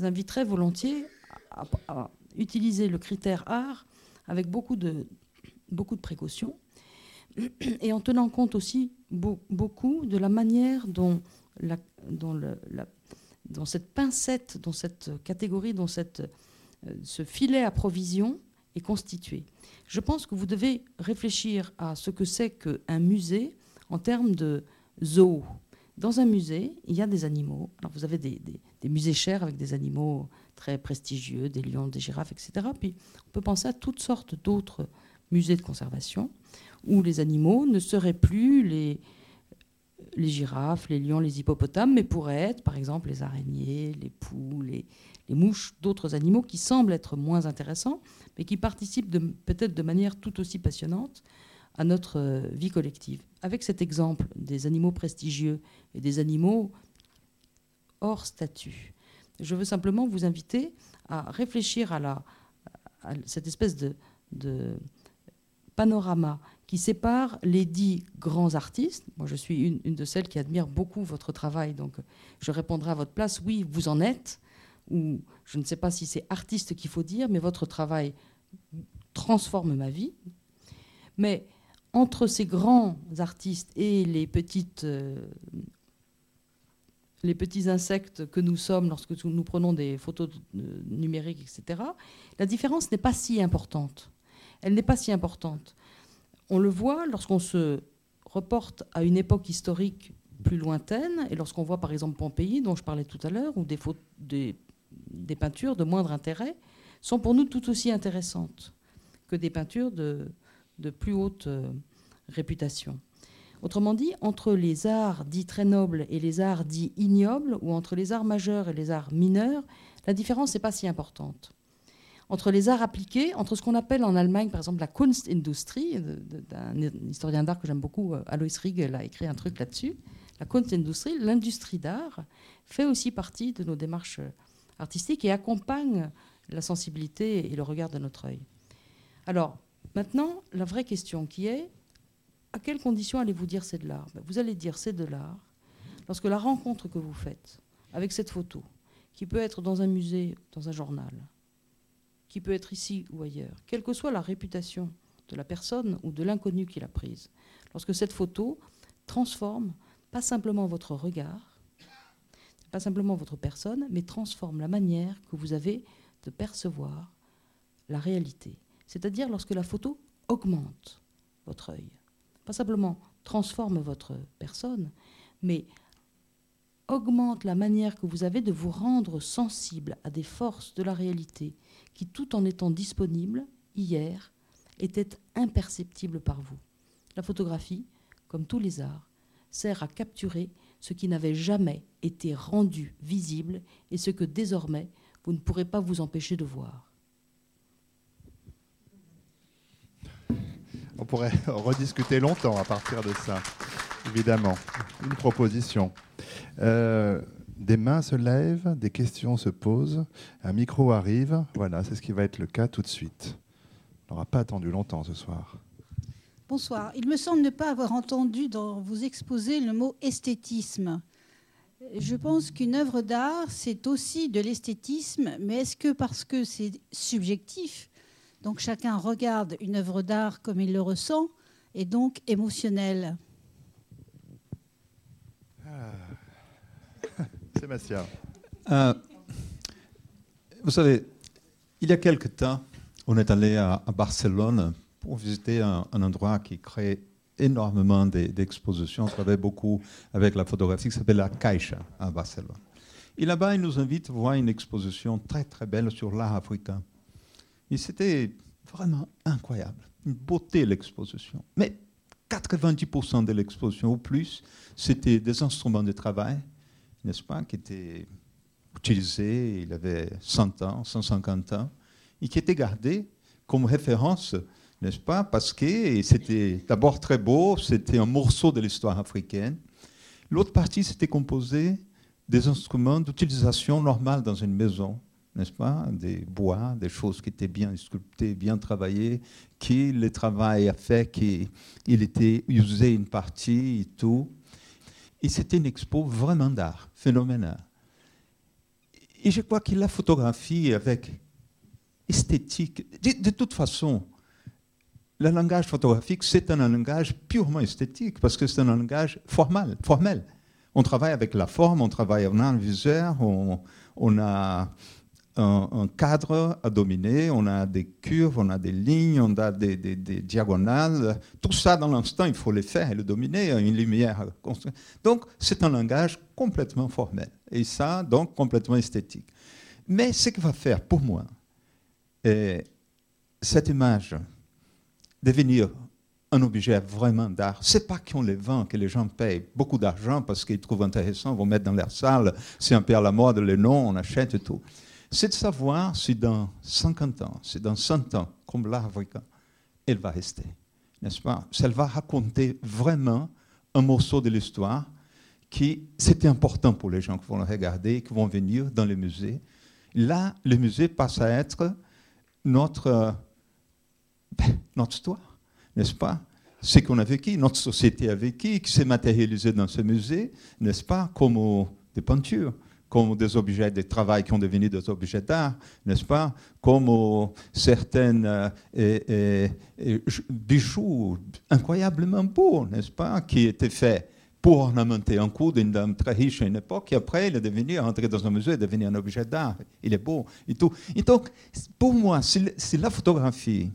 inviterais volontiers à, utiliser le critère art avec beaucoup de, beaucoup de précautions et en tenant compte aussi beaucoup de la manière dont, la, dont la, dans cette pincette, dans cette catégorie, dans cette, euh, ce filet à provision est constitué. Je pense que vous devez réfléchir à ce que c'est qu'un musée en termes de zoo. Dans un musée, il y a des animaux. Alors vous avez des, des, musées chers avec des animaux très prestigieux, des lions, des girafes, etc. Puis on peut penser à toutes sortes d'autres musées de conservation où les animaux ne seraient plus les, les girafes, les lions, les hippopotames, mais pourraient être, par exemple, les araignées, les poules, les, mouches, d'autres animaux qui semblent être moins intéressants, mais qui participent peut-être de manière tout aussi passionnante à notre euh, vie collective. Avec cet exemple des animaux prestigieux et des animaux hors statut, je veux simplement vous inviter à réfléchir à, cette espèce de panorama qui sépare les dix grands artistes. Moi, je suis une, de celles qui admire beaucoup votre travail, donc je répondrai à votre place. Oui, vous en êtes, ou je ne sais pas si c'est artiste qu'il faut dire, mais votre travail transforme ma vie. Mais entre ces grands artistes et les petites euh, les petits insectes que nous sommes lorsque nous prenons des photos numériques, etc., la différence n'est pas si importante. Elle n'est pas si importante. On le voit lorsqu'on se reporte à une époque historique plus lointaine, et lorsqu'on voit par exemple Pompéi, dont je parlais tout à l'heure, ou des, peintures de moindre intérêt, sont pour nous tout aussi intéressantes que des peintures de, de plus haute euh, réputation. Autrement dit, entre les arts dits très nobles et les arts dits ignobles, ou entre les arts majeurs et les arts mineurs, la différence n'est pas si importante entre les arts appliqués, entre ce qu'on appelle en Allemagne, par exemple, la Kunstindustrie, d'un historien d'art que j'aime beaucoup, euh, Alois Riegel a écrit un truc là-dessus. La Kunstindustrie, l'industrie d'art, fait aussi partie de nos démarches artistiques et accompagne la sensibilité et le regard de notre œil. Alors, maintenant, la vraie question qui est, à quelles conditions allez-vous dire c'est de l'art? Ben, Vous allez dire c'est de l'art lorsque la rencontre que vous faites avec cette photo, qui peut être dans un musée, dans un journal, qui peut être ici ou ailleurs, quelle que soit la réputation de la personne ou de l'inconnu qui l'a prise, lorsque cette photo transforme pas simplement votre regard, pas simplement votre personne, mais transforme la manière que vous avez de percevoir la réalité. C'est-à-dire lorsque la photo augmente votre œil. Pas simplement transforme votre personne, mais augmente la manière que vous avez de vous rendre sensible à des forces de la réalité qui, tout en étant disponible hier, était imperceptible par vous. La photographie, comme tous les arts, sert à capturer ce qui n'avait jamais été rendu visible et ce que désormais vous ne pourrez pas vous empêcher de voir. On pourrait rediscuter longtemps à partir de ça, évidemment. Une proposition. Euh, des mains se lèvent, des questions se posent, un micro arrive. Voilà, c'est ce qui va être le cas tout de suite. On n'aura pas attendu longtemps ce soir. Bonsoir. Il me semble ne pas avoir entendu dans vos exposés le mot esthétisme. Je pense qu'une œuvre d'art, c'est aussi de l'esthétisme, mais est-ce que parce que c'est subjectif, donc chacun regarde une œuvre d'art comme il le ressent, et donc émotionnel ah. Sébastien. Euh, vous savez, il y a quelque temps, on est allé à, Barcelone pour visiter un, endroit qui crée énormément d'expositions. On travaille beaucoup avec la photographie qui s'appelle la Caixa à Barcelone. Et là-bas, il nous invite à voir une exposition très très belle sur l'art africain. Et c'était vraiment incroyable. Une beauté l'exposition. Mais 90% de l'exposition ou plus, c'était des instruments de travail, n'est-ce pas, qui étaient utilisés, il avait 100 ans, 150 ans, et qui étaient gardés comme référence, n'est-ce pas, parce que c'était d'abord très beau, c'était un morceau de l'histoire africaine. L'autre partie, c'était composé des instruments d'utilisation normale dans une maison, n'est-ce pas Des bois, des choses qui étaient bien sculptées, bien travaillées, qui le travail a fait qu'il était usé une partie et tout. Et c'était une expo vraiment d'art, phénoménal. Et je crois que la photographie avec esthétique, de, toute façon, le langage photographique, c'est un langage purement esthétique, parce que c'est un langage formel. formel. On travaille avec la forme, on travaille, on a un viseur, on a un, cadre à dominer, on a des curves, on a des lignes, on a des, diagonales. Tout ça, dans l'instant, il faut les faire et le dominer, une lumière. Donc, c'est un langage complètement formel. Et ça, donc, complètement esthétique. Mais ce qui va faire, pour moi, cette image devenir un objet vraiment d'art. C'est pas qu'on les vend, que les gens payent beaucoup d'argent parce qu'ils trouvent intéressant, vont mettre dans leur salle, c'est un peu à la mode, les noms, on achète et tout c'est de savoir si dans 50 ans, si dans 100 ans, comme africain, elle va rester. N'est-ce pas? Elle va raconter vraiment un morceau de l'histoire qui, c'était important pour les gens qui vont le regarder, qui vont venir dans les musées. Là, le musée passe à être notre, ben, notre histoire, n'est-ce pas? Ce qu'on a vécu, notre société a vécu, qui s'est matérialisé dans ce musée, n'est-ce pas? Comme des peintures comme des objets de travail qui ont devenu des objets d'art, n'est-ce pas? Comme certains euh, bijoux incroyablement beaux, n'est-ce pas Qui étaient faits pour ornementer un cou d'une dame très riche à une époque, et après il est devenu, entrer dans un musée, est devenu un objet d'art. Il est beau et tout. Et donc, pour moi, c'est la photographie,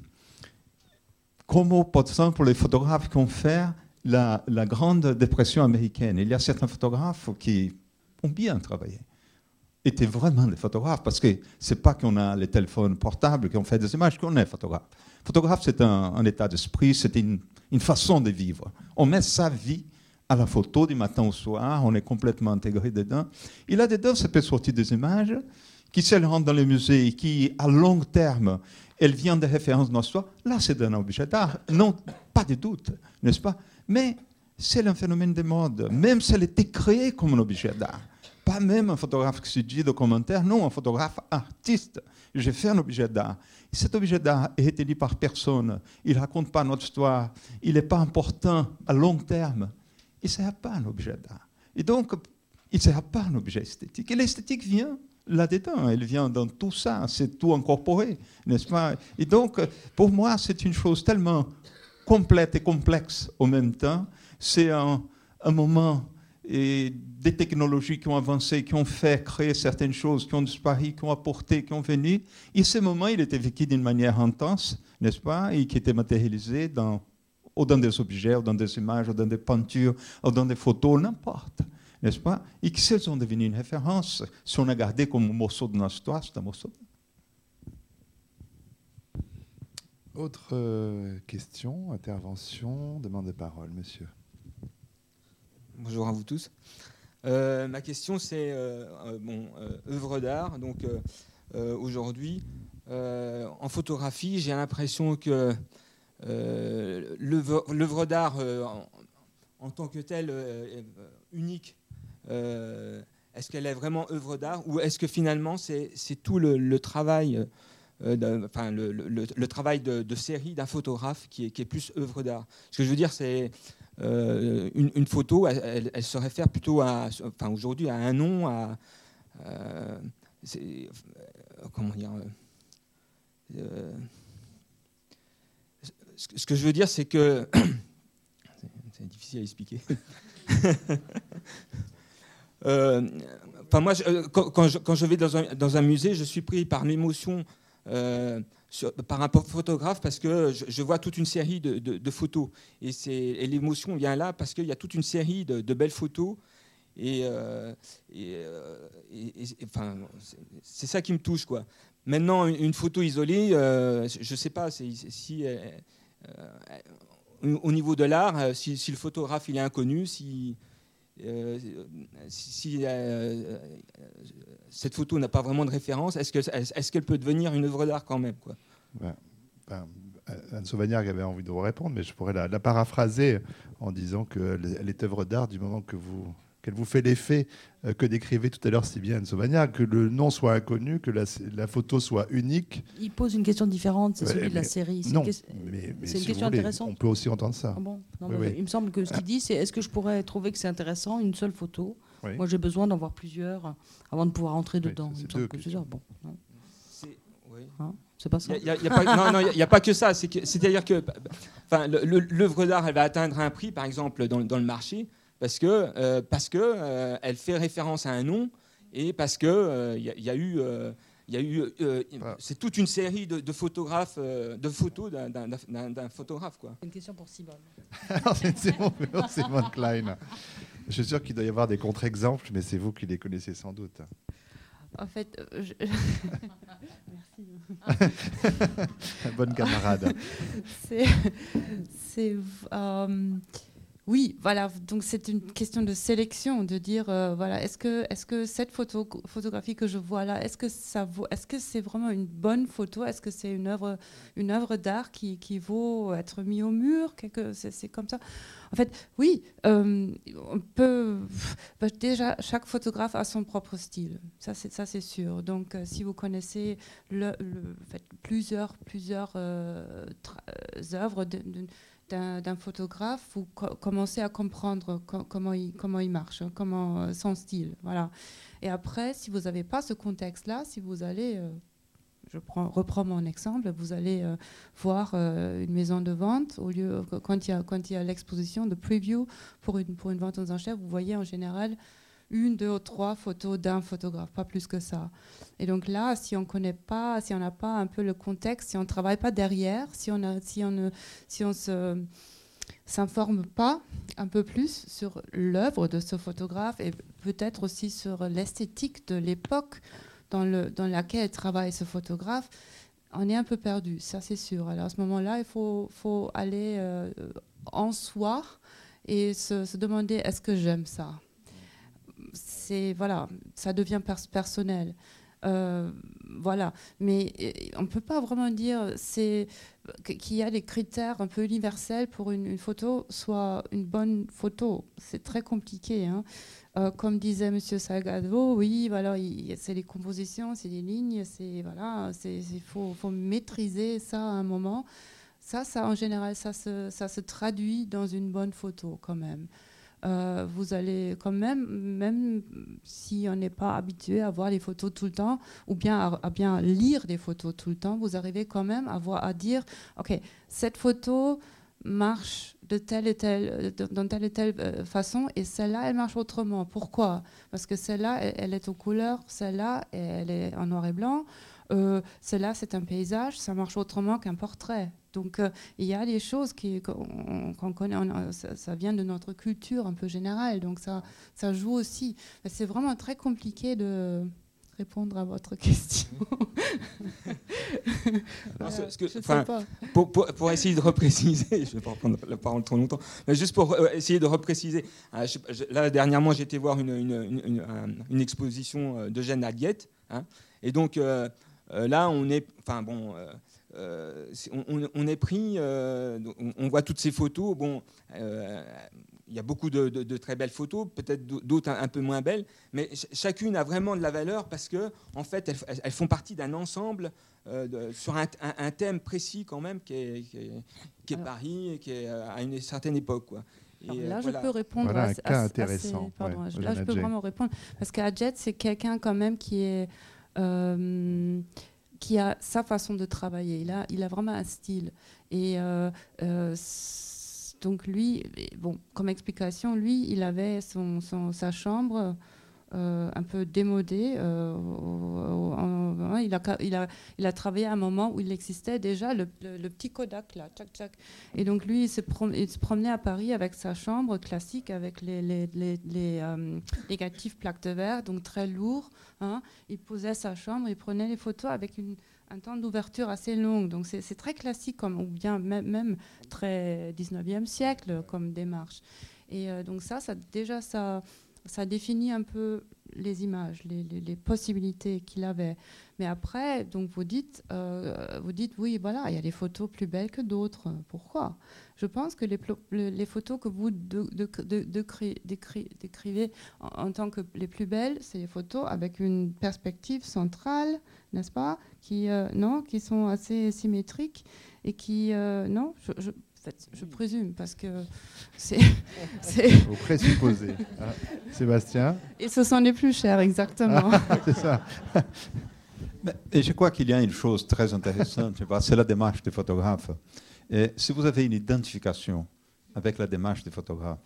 comme par exemple les photographes qui ont fait la Grande Dépression américaine. Il y a certains photographes qui ont bien travaillé, étaient vraiment des photographes, parce que c'est pas qu'on a les téléphones portables, qu'on fait des images, qu'on est photographe. Photographe, c'est un, état d'esprit, c'est une, façon de vivre. On met sa vie à la photo du matin au soir, on est complètement intégré dedans. Et là-dedans, ça peut sortir des images qui, si elles rentrent dans les musées et qui, à long terme, elles viennent des références dans soi, là, c'est un objet d'art. Non, pas de doute, n'est-ce pas? Mais c'est un phénomène de mode, même si elle était créée comme un objet d'art pas même un photographe qui se dit de commentaires, non, un photographe artiste. J'ai fait un objet d'art. Cet objet d'art est dit par personne. Il ne raconte pas notre histoire. Il n'est pas important à long terme. Il ne sert pas un objet d'art. Et donc, il ne sert pas un objet esthétique. Et l'esthétique vient là-dedans. Elle vient dans tout ça. C'est tout incorporé, n'est-ce pas? Et donc, pour moi, c'est une chose tellement complète et complexe en même temps. C'est un moment et des technologies qui ont avancé, qui ont fait créer certaines choses, qui ont disparu, qui ont apporté, qui ont venu. Et ce moment, il était vécu d'une manière intense, n'est-ce pas, et qui était matérialisé dans, dans des objets, ou dans des images, ou dans des peintures, ou dans des photos, n'importe, n'est-ce pas, et qui sont devenus une référence. Si on a gardé comme morceau de notre histoire, c'est un morceau. Autre euh, question, intervention, demande de parole, monsieur. Bonjour à vous tous. Euh, ma question, c'est euh, euh, bon, œuvre d'art. Donc aujourd'hui, en photographie, j'ai l'impression que l'œuvre d'art en, tant que telle unique, est-ce qu'elle est vraiment œuvre d'art ou est-ce que finalement c'est tout le, travail de, série d'un photographe qui est, qui est, plus œuvre d'art? Ce que je veux dire, c'est une, photo, elle, se réfère plutôt à, enfin, aujourd'hui à un nom, à, comment dire ce que je veux dire, c'est que. c'est difficile à expliquer. Euh, enfin, moi, euh, quand, je, vais dans un, musée, je suis pris par l'émotion euh, par un photographe parce que je, vois toute une série de, photos. Et, l'émotion vient là parce qu'il y a toute une série de, belles photos. Et, enfin, c'est ça qui me touche. Quoi. Maintenant, une, photo isolée, je ne sais pas si euh, au niveau de l'art, euh, si, le photographe est inconnu, si, euh, si cette photo n'a pas vraiment de référence, est-ce qu'elle peut devenir une œuvre d'art quand même quoi? Ben, Anne Sauvagnard avait envie de vous répondre, mais je pourrais la, la paraphraser en disant qu'elle est œuvre d'art du moment que vous qu'elle vous fait l'effet euh, que décrivait tout à l'heure si bien Anne Sauvagna, que le nom soit inconnu, que la, photo soit unique. Il pose une question différente, c'est celui de la série. Non, mais, c'est une question intéressante. On peut aussi entendre ça. Ah il me semble que ce qu'il dit, c'est est-ce que je pourrais trouver que c'est intéressant une seule photo? Moi, j'ai besoin d'en voir plusieurs avant de pouvoir entrer dedans. Il me que c'est bon. Hein, c'est pas ça. Il n'y a, pas que ça. C'est-à-dire que, enfin, l'œuvre d'art, elle va atteindre un prix, par exemple, dans, dans le marché parce que euh, parce que euh, elle fait référence à un nom et parce que il euh, y, a eu il y a eu, c'est toute une série de, photographes, de photos d'un photographe. Quoi. Une question pour Simone. c'est pour Simone Klein. Je suis sûr qu'il doit y avoir des contre-exemples, mais c'est vous qui les connaissez sans doute. En fait, je... merci. Bonne camarade. C'est, oui, voilà. Donc c'est une question de sélection, de dire euh, voilà, est-ce que est-ce que cette photo photographie que je vois là, est-ce que ça est-ce que c'est vraiment une bonne photo, est-ce que c'est une œuvre une œuvre d'art qui, qui vaut être mis au mur, quelque, c'est, comme ça. En fait, oui, euh, on peut bah, déjà chaque photographe a son propre style, ça c'est ça c'est sûr. Donc euh, si vous connaissez plusieurs plusieurs œuvres d'un photographe, vous commencez à comprendre comment, il, comment il marche, hein, comment euh, son style. Voilà. Et après, si vous n'avez pas ce contexte-là, si vous allez, euh, je prends, reprends mon exemple, vous allez euh, voir une maison de vente, au lieu, quand il y a, quand il y a l'exposition de preview pour une, pour une vente aux enchères, vous voyez en général une, deux ou trois photos d'un photographe, pas plus que ça. Et donc là, si on connaît pas, si on n'a pas un peu le contexte, si on ne travaille pas derrière, si on, ne, s'informe pas un peu plus sur l'œuvre de ce photographe et peut-être aussi sur l'esthétique de l'époque dans, le, dans laquelle travaille ce photographe, on est un peu perdu, ça c'est sûr. Alors à ce moment-là, il faut, aller euh, en soi et se demander est-ce que j'aime ça? C'est voilà, ça devient personnel. Euh, voilà, mais euh, on ne peut pas vraiment dire qu'il y a des critères un peu universels pour une, photo soit une bonne photo. C'est très compliqué. Hein. Euh, comme disait Monsieur Salgado, oui, voilà, c'est les compositions, c'est les lignes, c'est voilà, il faut, faut, maîtriser ça à un moment. Ça, ça en général, ça se, ça se traduit dans une bonne photo quand même. Euh, vous allez quand même, même si on n'est pas habitué à voir les photos tout le temps, ou bien à, bien lire des photos tout le temps, vous arrivez quand même à, voir, à dire, OK, cette photo marche de telle et telle, telle et telle euh, façon, et celle-là, elle marche autrement. Pourquoi? Parce que celle-là, elle, est aux couleurs, celle-là, elle est en noir et blanc. Euh, celle-là, c'est un paysage, ça marche autrement qu'un portrait. Donc euh, il y a des choses qu'on connaît, ça, vient de notre culture un peu générale, donc ça, ça joue aussi. C'est vraiment très compliqué de répondre à votre question. pour, pour, essayer de repréciser, je ne vais pas reprendre la parole trop longtemps, mais juste pour euh, essayer de repréciser. Hein, là, dernièrement, été voir une, une, une, exposition euh, de Jeanne Aguette. Hein, et donc là, on est. Enfin bon. Euh, on, est pris, euh, on, voit toutes ces photos. Bon, euh, il y a beaucoup de, très belles photos, peut-être d'autres un, peu moins belles, mais chacune a vraiment de la valeur parce que, en fait, elles, font partie d'un ensemble euh, sur un, thème précis quand même qui est, qui est, Paris et qui est à une certaine époque. Quoi. là, je peux répondre à, un intéressant. là, je peux vraiment répondre parce qu'Adjet, c'est quelqu'un quand même qui est qui a sa façon de travailler. Il a, il a vraiment un style. Et euh, euh, donc lui, bon, comme explication, lui, il avait son, sa chambre euh, un peu démodée. il, a, il, a, il a travaillé à un moment où il existait déjà le, petit Kodak là. Et donc lui, il se, promenait à Paris avec sa chambre classique, avec les, négatifs plaques de verre, donc très lourd. Hein. Il posait sa chambre, il prenait les photos avec une un temps d'ouverture assez long. Donc c'est très classique, comme, ou bien même, même, très 19e siècle comme démarche. Et euh, donc ça, ça déjà, ça, ça définit un peu les images, les, possibilités qu'il avait. Mais après, donc vous dites, euh, vous dites, oui, voilà, il y a des photos plus belles que d'autres. Pourquoi? Je pense que les, photos que vous décrivez en, tant que les plus belles, c'est les photos avec une perspective centrale, n'est-ce pas? Qui, euh, non, qui sont assez symétriques et qui, euh, non, présume, parce que c'est. Au présupposé. Ah, Sébastien Et ce sont les plus chers, exactement. Ah, c'est ça. et je crois qu'il y a une chose très intéressante, c'est la démarche des photographes. Et si vous avez une identification avec la démarche des photographes,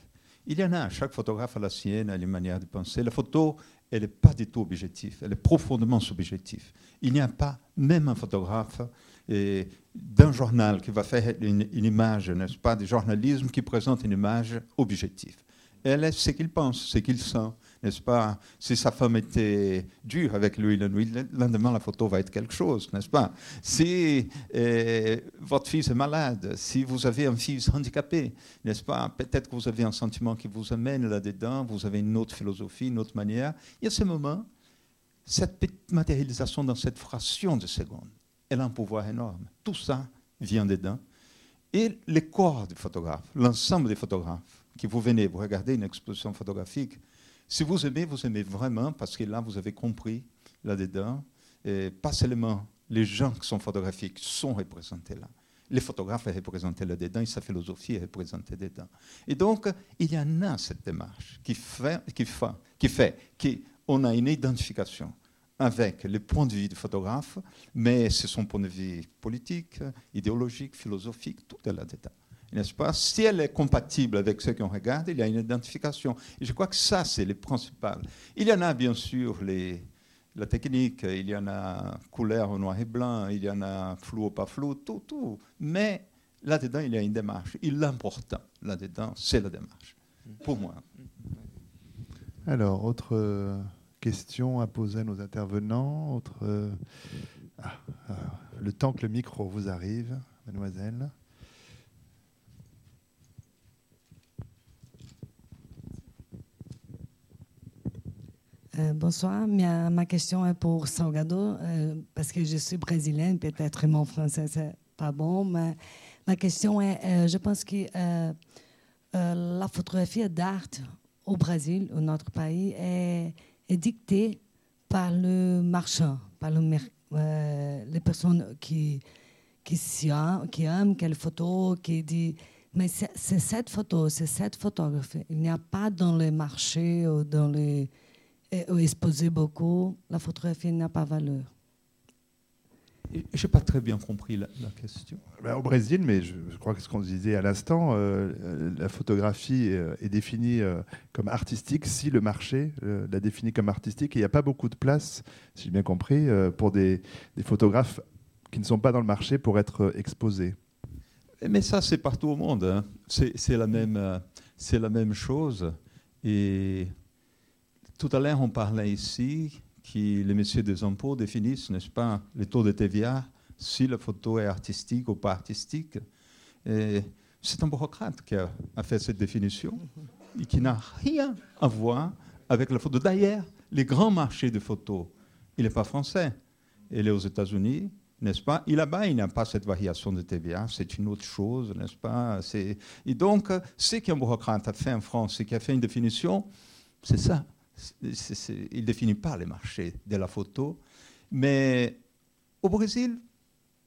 il y en a, chaque photographe a la sienne, a une manière de penser. La photo, elle n'est pas du tout objective, elle est profondément subjective. Il n'y a pas, même un photographe d'un journal qui va faire une, image, n'est-ce pas, du journalisme qui présente une image objective. Elle est ce qu'il pense, ce qu'il sent, n'est-ce pas Si sa femme était dure avec lui la nuit, le lendemain, la photo va être quelque chose, n'est-ce pas Si euh, votre fils est malade, si vous avez un fils handicapé, n'est-ce pas Peut-être que vous avez un sentiment qui vous amène là-dedans, vous avez une autre philosophie, une autre manière. Il y a ce moment, cette matérialisation dans cette fraction de seconde, elle a un pouvoir énorme. Tout ça vient dedans. Et les corps des photographes, l'ensemble des photographes, qui vous venez, vous regardez une exposition photographique, si vous aimez, vous aimez vraiment parce que là, vous avez compris là-dedans, pas seulement les gens qui sont photographiques sont représentés là. Les photographes sont représentés là-dedans et sa philosophie est représentée dedans. Et donc, il y en a cette démarche qui fait qu'on a une identification avec les points de vue du photographe, mais c'est son point de vue politique, idéologique, philosophique, tout est là-dedans n'est-ce pas? Si elle est compatible avec ce qu'on regarde, il y a une identification. Et je crois que ça, c'est le principal. Il y en a bien sûr les, la technique, il y en a couleur noir et blanc, il y en a flou ou pas flou, tout, tout. Mais là-dedans, il y a une démarche. Et l'important là-dedans, c'est la démarche, pour moi. Alors, autre euh, question à poser à nos intervenants euh, ah, ah, Le temps que le micro vous arrive, mademoiselle. Euh, bonsoir. Ma, question est pour Salgado, euh, parce que je suis brésilienne, peut-être mon français c'est pas bon, mais ma question est, euh, je pense que la photographie d'art au Brésil, au notre pays, est, dictée par le marchand, par le, les personnes qui, qui, qui aiment quelle photo, qui dit... Mais c'est cette photo, c'est cette photographie. Il n'y a pas dans les marchés ou dans les exposé beaucoup, la photographie n'a pas valeur. Je n'ai pas très bien compris la, question. Ben, au Brésil, mais je, crois que ce qu'on disait à l'instant, euh, la photographie euh, est définie euh, comme artistique si le marché la définit comme artistique. Et il n'y a pas beaucoup de place, si j'ai bien compris, pour des, des, photographes qui ne sont pas dans le marché pour être exposés. Mais ça, c'est partout au monde. Hein. C'est la, même, la même chose. Et tout à l'heure, on parlait ici que les messieurs des impôts définissent, n'est-ce pas, le taux de TVA, si la photo est artistique ou pas artistique. C'est un bureaucrate qui a, fait cette définition et qui n'a rien à voir avec la photo. D'ailleurs, les grands marchés de photos, il n'est pas français. Il est aux États-Unis, n'est-ce pas? Et là-bas, il n'y a pas cette variation de TVA, c'est une autre chose, n'est-ce pas? Et donc, ce qu'un bureaucrate a fait en France, c'est qu'il a fait une définition, c'est ça. Il ne définit pas les marchés de la photo, mais au Brésil,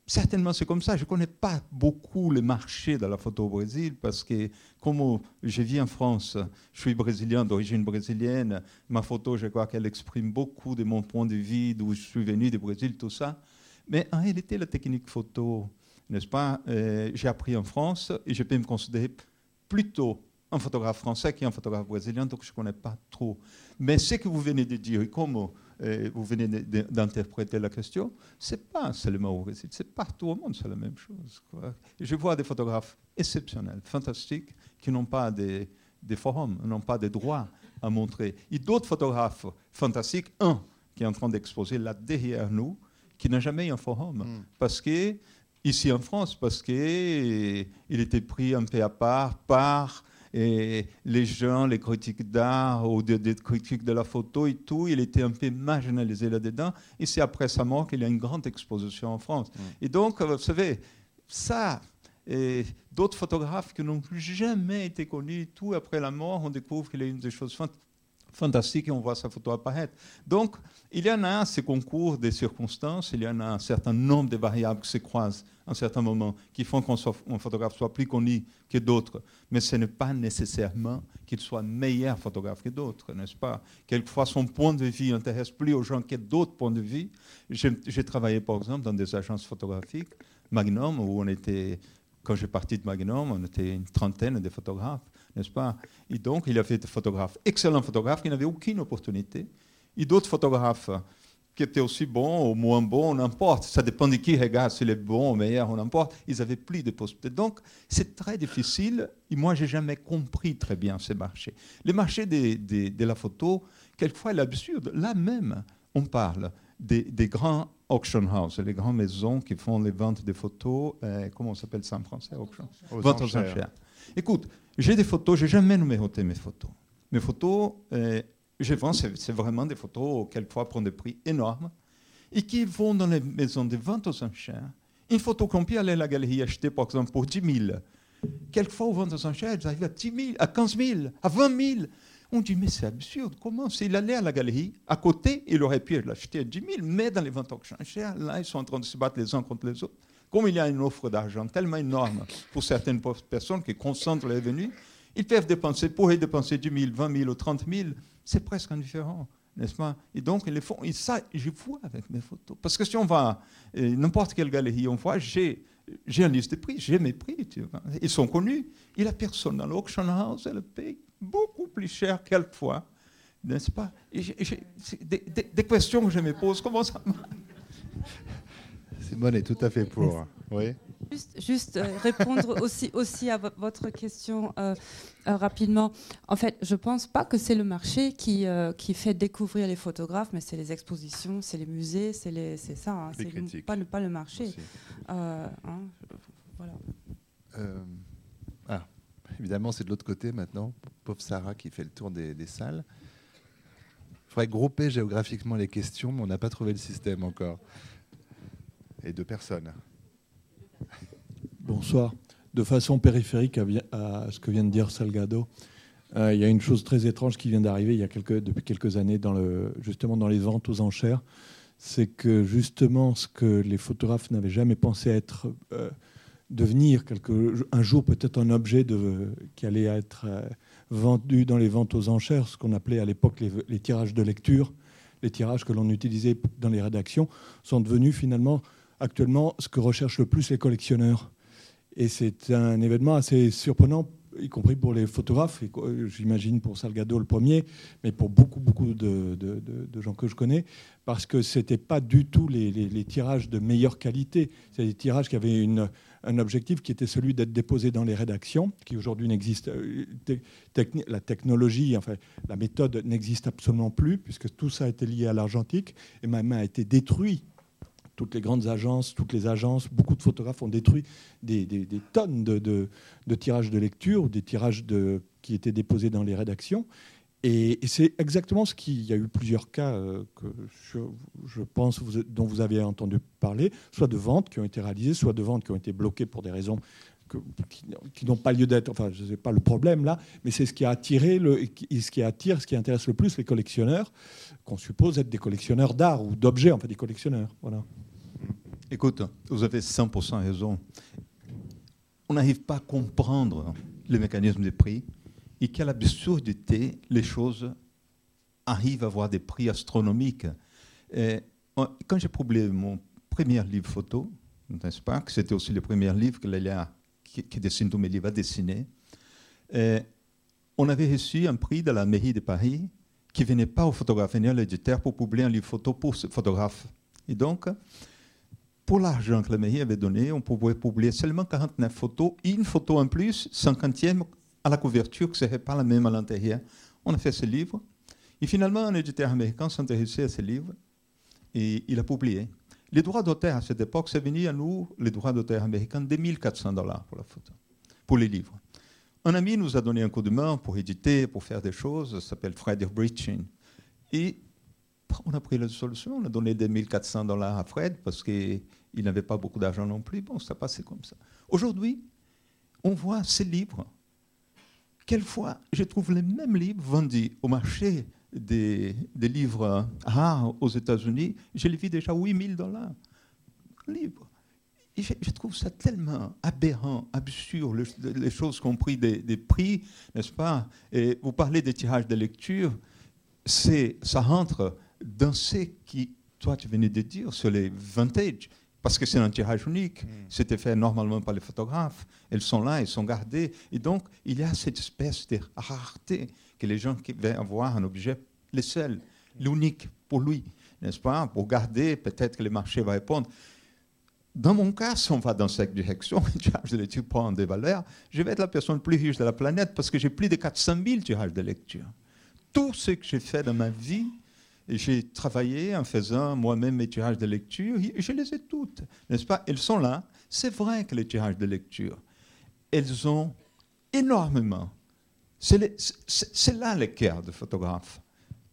certainement c'est comme ça. Je ne connais pas beaucoup les marchés de la photo au Brésil parce que comme je vis en France, je suis brésilien d'origine brésilienne, ma photo, je crois qu'elle exprime beaucoup de mon point de vue, d'où je suis venu du Brésil, tout ça. Mais en réalité, la technique photo, n'est-ce pas, euh, j'ai appris en France et je peux me considérer plutôt un photographe français qu'un photographe brésilien, donc je ne connais pas trop. Mais ce que vous venez de dire, et comment vous venez d'interpréter la question, c'est pas seulement au Brésil, c'est partout au monde, c'est la même chose. Je vois des photographes exceptionnels, fantastiques, qui n'ont pas des, des forums, n'ont pas de droits à montrer. Et d'autres photographes fantastiques, un qui est en train d'exposer là derrière nous, qui n'a jamais eu un forum, hmm. parce que ici en France, parce qu'il était pris un peu à part par et les gens, les critiques d'art ou des, critiques de la photo et tout, il était un peu marginalisé là-dedans. Et c'est après sa mort qu'il y a une grande exposition en France. Mm. Et donc, vous savez, ça, et d'autres photographes qui n'ont jamais été connus, tout après la mort, on découvre qu'il est une des choses fantastiques et on voit sa photo apparaître. Donc, il y en a ces concours des circonstances, il y en a un certain nombre de variables qui se croisent un certain moment, qui font qu'un photographe soit plus connu que d'autres. Mais ce n'est pas nécessairement qu'il soit meilleur photographe que d'autres, n'est-ce pas? Quelquefois, son point de vue intéresse plus aux gens que d'autres points de vue. J'ai travaillé, par exemple, dans des agences photographiques, Magnum, où on était, quand j'ai parti de Magnum, on était une trentaine de photographes, n'est-ce pas? Et donc, il y avait des photographes, excellents photographes, qui n'avaient aucune opportunité et d'autres photographes qui étaient aussi bons ou moins bons, n'importe, ça dépend de qui regarde, s'il est bon ou meilleur n'importe, ils avaient plus de possibilités. Donc, c'est très difficile, et moi, je n'ai jamais compris très bien ces marchés. Les marchés de, la photo, quelquefois, est absurde. Là même, on parle des, grands auction houses, les grandes maisons qui font les ventes de photos, euh, comment on s'appelle ça en français auction? Vente aux enchères. Écoute, j'ai des photos, je n'ai jamais numéroté mes photos. Mes photos, euh, je vends, c'est vraiment des photos, quelquefois pour des prix énormes, et qui vont dans les maisons de vente aux enchères. Une photo qu'on peut aller à la galerie acheter, par exemple, pour 10 000. Quelquefois, aux ventes aux enchères, elles arrivent à 10 000, à 15 000, à 20 000. On dit, mais c'est absurde. Comment S'il allait à la galerie, à côté, il aurait pu l'acheter à 10 000, mais dans les ventes aux enchères, là, ils sont en train de se battre les uns contre les autres. Comme il y a une offre d'argent tellement énorme pour certaines personnes qui concentrent les revenus, ils peuvent dépenser, pourraient dépenser 10 000, 20 000 ou 30 000 c'est presque indifférent, n'est-ce pas? Et donc, ils font, et ça, je vois avec mes photos. Parce que si on va euh, n'importe quelle galerie, on voit, j'ai, j'ai une liste de prix, j'ai mes prix, tu vois. Ils sont connus. Et la personne dans l'auction house, elle paye beaucoup plus cher quelquefois, n'est-ce pas? Des, des, questions que je me pose, comment ça marche? Simone est tout à fait pour. Oui. Juste, euh, répondre aussi, aussi à votre question euh, euh, rapidement. En fait, je ne pense pas que c'est le marché qui, qui fait découvrir les photographes, mais c'est les expositions, c'est les musées, c'est ça. Hein, c'est pas, pas le marché. Hein, voilà. Ah, évidemment, c'est de l'autre côté maintenant. Pauvre Sarah qui fait le tour des, des salles. Il faudrait grouper géographiquement les questions, mais on n'a pas trouvé le système encore. Et deux personnes. Bonsoir. De façon périphérique à, ce que vient de dire Salgado, euh, il y a une chose très étrange qui vient d'arriver il y a quelques, depuis quelques années justement dans les ventes aux enchères. C'est que justement ce que les photographes n'avaient jamais pensé être, euh, devenir quelque, un jour peut-être un objet qui allait être euh, vendu dans les ventes aux enchères, ce qu'on appelait à l'époque les, tirages de lecture, les tirages que l'on utilisait dans les rédactions, sont devenus finalement actuellement ce que recherchent le plus les collectionneurs. Et c'est un événement assez surprenant, y compris pour les photographes, j'imagine pour Salgado le premier, mais pour beaucoup, beaucoup de, gens que je connais, parce que ce n'était pas du tout les, tirages de meilleure qualité. C'est des tirages qui avaient une, un objectif qui était celui d'être déposé dans les rédactions, qui aujourd'hui n'existe. Euh, la technologie, enfin, la méthode n'existe absolument plus, puisque tout ça a été lié à l'argentique, et ma main a été détruit toutes les grandes agences, toutes les agences, beaucoup de photographes ont détruit des, tonnes de, tirages de lecture des tirages qui étaient déposés dans les rédactions. Et, c'est exactement ce qu'il y a eu plusieurs cas euh, que je, pense dont vous avez entendu parler, soit de ventes qui ont été réalisées, soit de ventes qui ont été bloquées pour des raisons qui, n'ont pas lieu d'être. Enfin, je ne sais pas le problème là, mais c'est ce qui a attiré, le, ce qui attire, ce qui intéresse le plus les collectionneurs, qu'on suppose être des collectionneurs d'art ou d'objets, enfin des collectionneurs. Voilà. Écoute, vous avez 100% raison. On n'arrive pas à comprendre le mécanisme des prix et quelle absurdité les choses arrivent à avoir des prix astronomiques. quand j'ai publié mon premier livre photo, n'est-ce pas, que c'était aussi le premier livre que Lélia, qui, qui, dessine tous mes livres, a dessiné, on avait reçu un prix de la mairie de Paris qui venait pas au photographe, venait à l'éditeur pour publier un livre photo pour ce photographe. Et donc, pour l'argent que la mairie avait donné, on pouvait publier seulement 49 photos, une photo en plus, 50e à la couverture, qui ne serait pas la même à l'intérieur. On a fait ce livre. Et finalement, un éditeur américain s'est intéressé à ce livre et il a publié. Les droits d'auteur à cette époque, c'est venu à nous, les droits d'auteur américains, 2400 dollars pour la photo, pour les livres. Un ami nous a donné un coup de main pour éditer, pour faire des choses, s'appelle Fred Breaching. Et on a pris la solution, on a donné 2400 dollars à Fred parce qu'il n'avait pas beaucoup d'argent non plus. Bon, ça passait comme ça. Aujourd'hui, on voit ces livres quelquefois, je trouve les mêmes livres vendus au marché des, livres rares aux États-Unis, je les vis déjà 8000 dollars. Livre. Et je, trouve ça tellement aberrant, absurde, les, choses qu'on pris des, des prix, n'est-ce pas? Et vous parlez des tirages de lecture, ça rentre dans ce qui, toi, tu venais de dire sur les vintage parce que c'est un tirage unique. Hmm. C'était fait normalement par les photographes. Elles sont là, elles sont gardées. Et donc, il y a cette espèce de rareté que les gens qui veulent avoir un objet, le seul, l'unique pour lui, n'est-ce pas? Pour garder, peut-être que le marché va répondre. Dans mon cas, si on va dans cette direction, le tirage de lecture prend des valeurs, je vais être la personne la plus riche de la planète parce que j'ai plus de 400 000 tirages de lecture. Tout ce que j'ai fait dans ma vie, j'ai travaillé en faisant moi-même mes tirages de lecture, je les ai toutes, n'est-ce pas? Elles sont là. C'est vrai que les tirages de lecture, elles ont énormément. C'est là le cœur de photographe,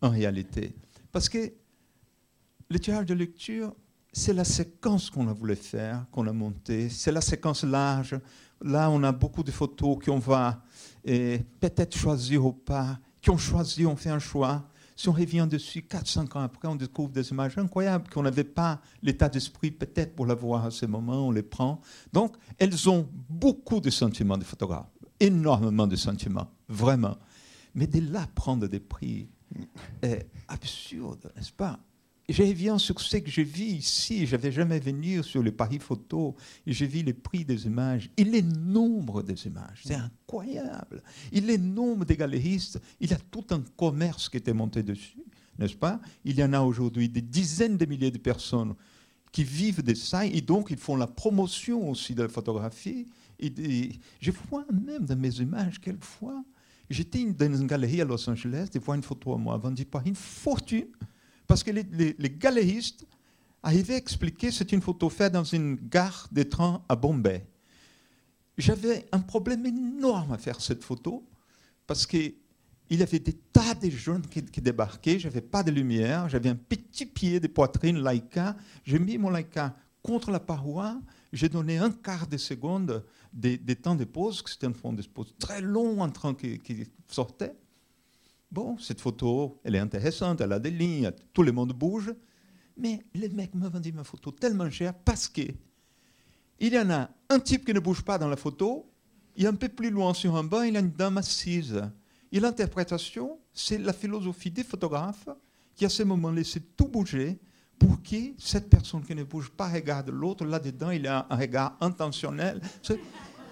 en réalité. Parce que le tirage de lecture, c'est la séquence qu'on a voulu faire, qu'on a montée, c'est la séquence large. Là, on a beaucoup de photos qu'on va peut-être choisir ou pas, qui ont choisi, on fait un choix. Si on revient dessus 4-5 ans après, on découvre des images incroyables qu'on n'avait pas l'état d'esprit peut-être pour la voir à ce moment, on les prend. Donc, elles ont beaucoup de sentiments de photographes, énormément de sentiments, vraiment. Mais de là prendre des prix est absurde, n'est-ce pas? Je reviens sur ce que je vis ici. Je n'avais jamais venu sur le Paris Photo j'ai vu les prix des images et les nombres des images. C'est incroyable. Et les nombres des galeristes, il y a tout un commerce qui était monté dessus, n'est-ce pas? Il y en a aujourd'hui des dizaines de milliers de personnes qui vivent de ça et donc ils font la promotion aussi de la photographie. Et, je vois même dans mes images, quelquefois, j'étais dans une galerie à Los Angeles, de voir une photo à moi vendue par une fortune. Parce que les, galéristes arrivaient à expliquer c'est une photo faite dans une gare de train à Bombay. J'avais un problème énorme à faire cette photo parce qu'il y avait des tas de jeunes qui, qui débarquaient, j'avais pas de lumière, j'avais un petit pied de poitrine Leica, j'ai mis mon Leica contre la paroi, j'ai donné un quart de seconde des, temps de pause, c'était un fond de pause très long en train qui sortait. Bon, cette photo, elle est intéressante, elle a des lignes, tout le monde bouge. Mais les mecs m'ont vendu ma photo tellement chère parce que il y en a un type qui ne bouge pas dans la photo, et un peu plus loin sur un banc, il y a une dame assise. Et l'interprétation, c'est la philosophie des photographes qui à ce moment laissé tout bouger pour que cette personne qui ne bouge pas regarde l'autre. Là-dedans, il a un regard intentionnel.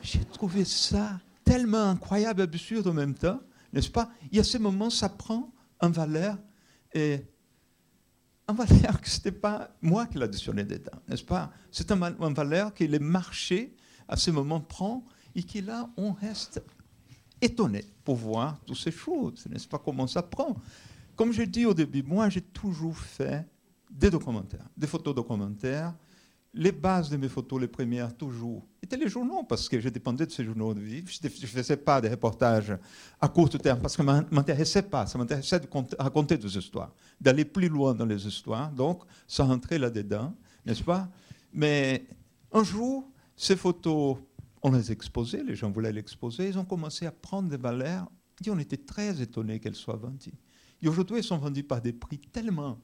J'ai trouvé ça tellement incroyable, absurde en même temps n'est-ce pas? Et à ce moment, ça prend un valeur, et un valeur que ce n'était pas moi qui l'additionné dedans, n'est-ce pas? C'est un, valeur que le marché, à ce moment, prend, et qui là, on reste étonné pour voir toutes ces choses, n'est-ce pas? Comment ça prend? Comme je dis au début, moi, j'ai toujours fait des documentaires, des photos documentaires, les bases de mes photos, les premières, toujours, étaient les journaux, parce que je dépendais de ces journaux. Je ne faisais pas des reportages à court terme, parce que ça ne m'intéressait pas. Ça m'intéressait de raconter des histoires, d'aller plus loin dans les histoires. Donc, ça rentrait là-dedans, n'est-ce pas? Mais un jour, ces photos, on les exposait, les gens voulaient les exposer, ils ont commencé à prendre des valeurs, et on était très étonnés qu'elles soient vendues. Et aujourd'hui, elles sont vendues par des prix tellement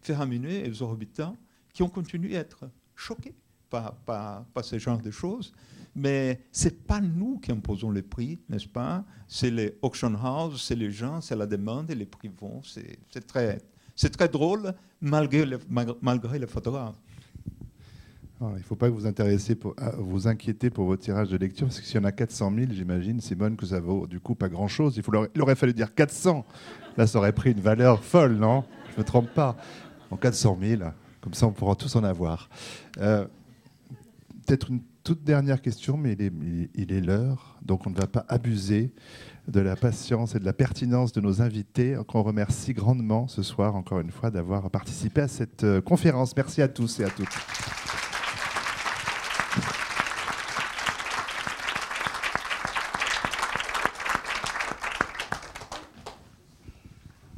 faramineux et exorbitants qui ont continué à être choqués par, par, ce genre de choses. Mais ce n'est pas nous qui imposons les prix, n'est-ce pas? C'est les auction houses, c'est les gens, c'est la demande et les prix vont. C'est très, très drôle malgré les, malgré les photographes. il ne faut pas que vous, intéressez pour, vous inquiétez pour vos tirages de lecture, parce que s'il y en a 400 000, j'imagine, Simone, que ça vaut du coup pas grand-chose. Il, il aurait fallu dire 400. Là, ça aurait pris une valeur folle, non? Je ne me trompe pas. En 400 000, comme ça, on pourra tous en avoir. Euh, peut-être une toute dernière question, mais il est, l'heure, donc on ne va pas abuser de la patience et de la pertinence de nos invités, qu'on remercie grandement ce soir, encore une fois, d'avoir participé à cette euh, conférence. Merci à tous et à toutes.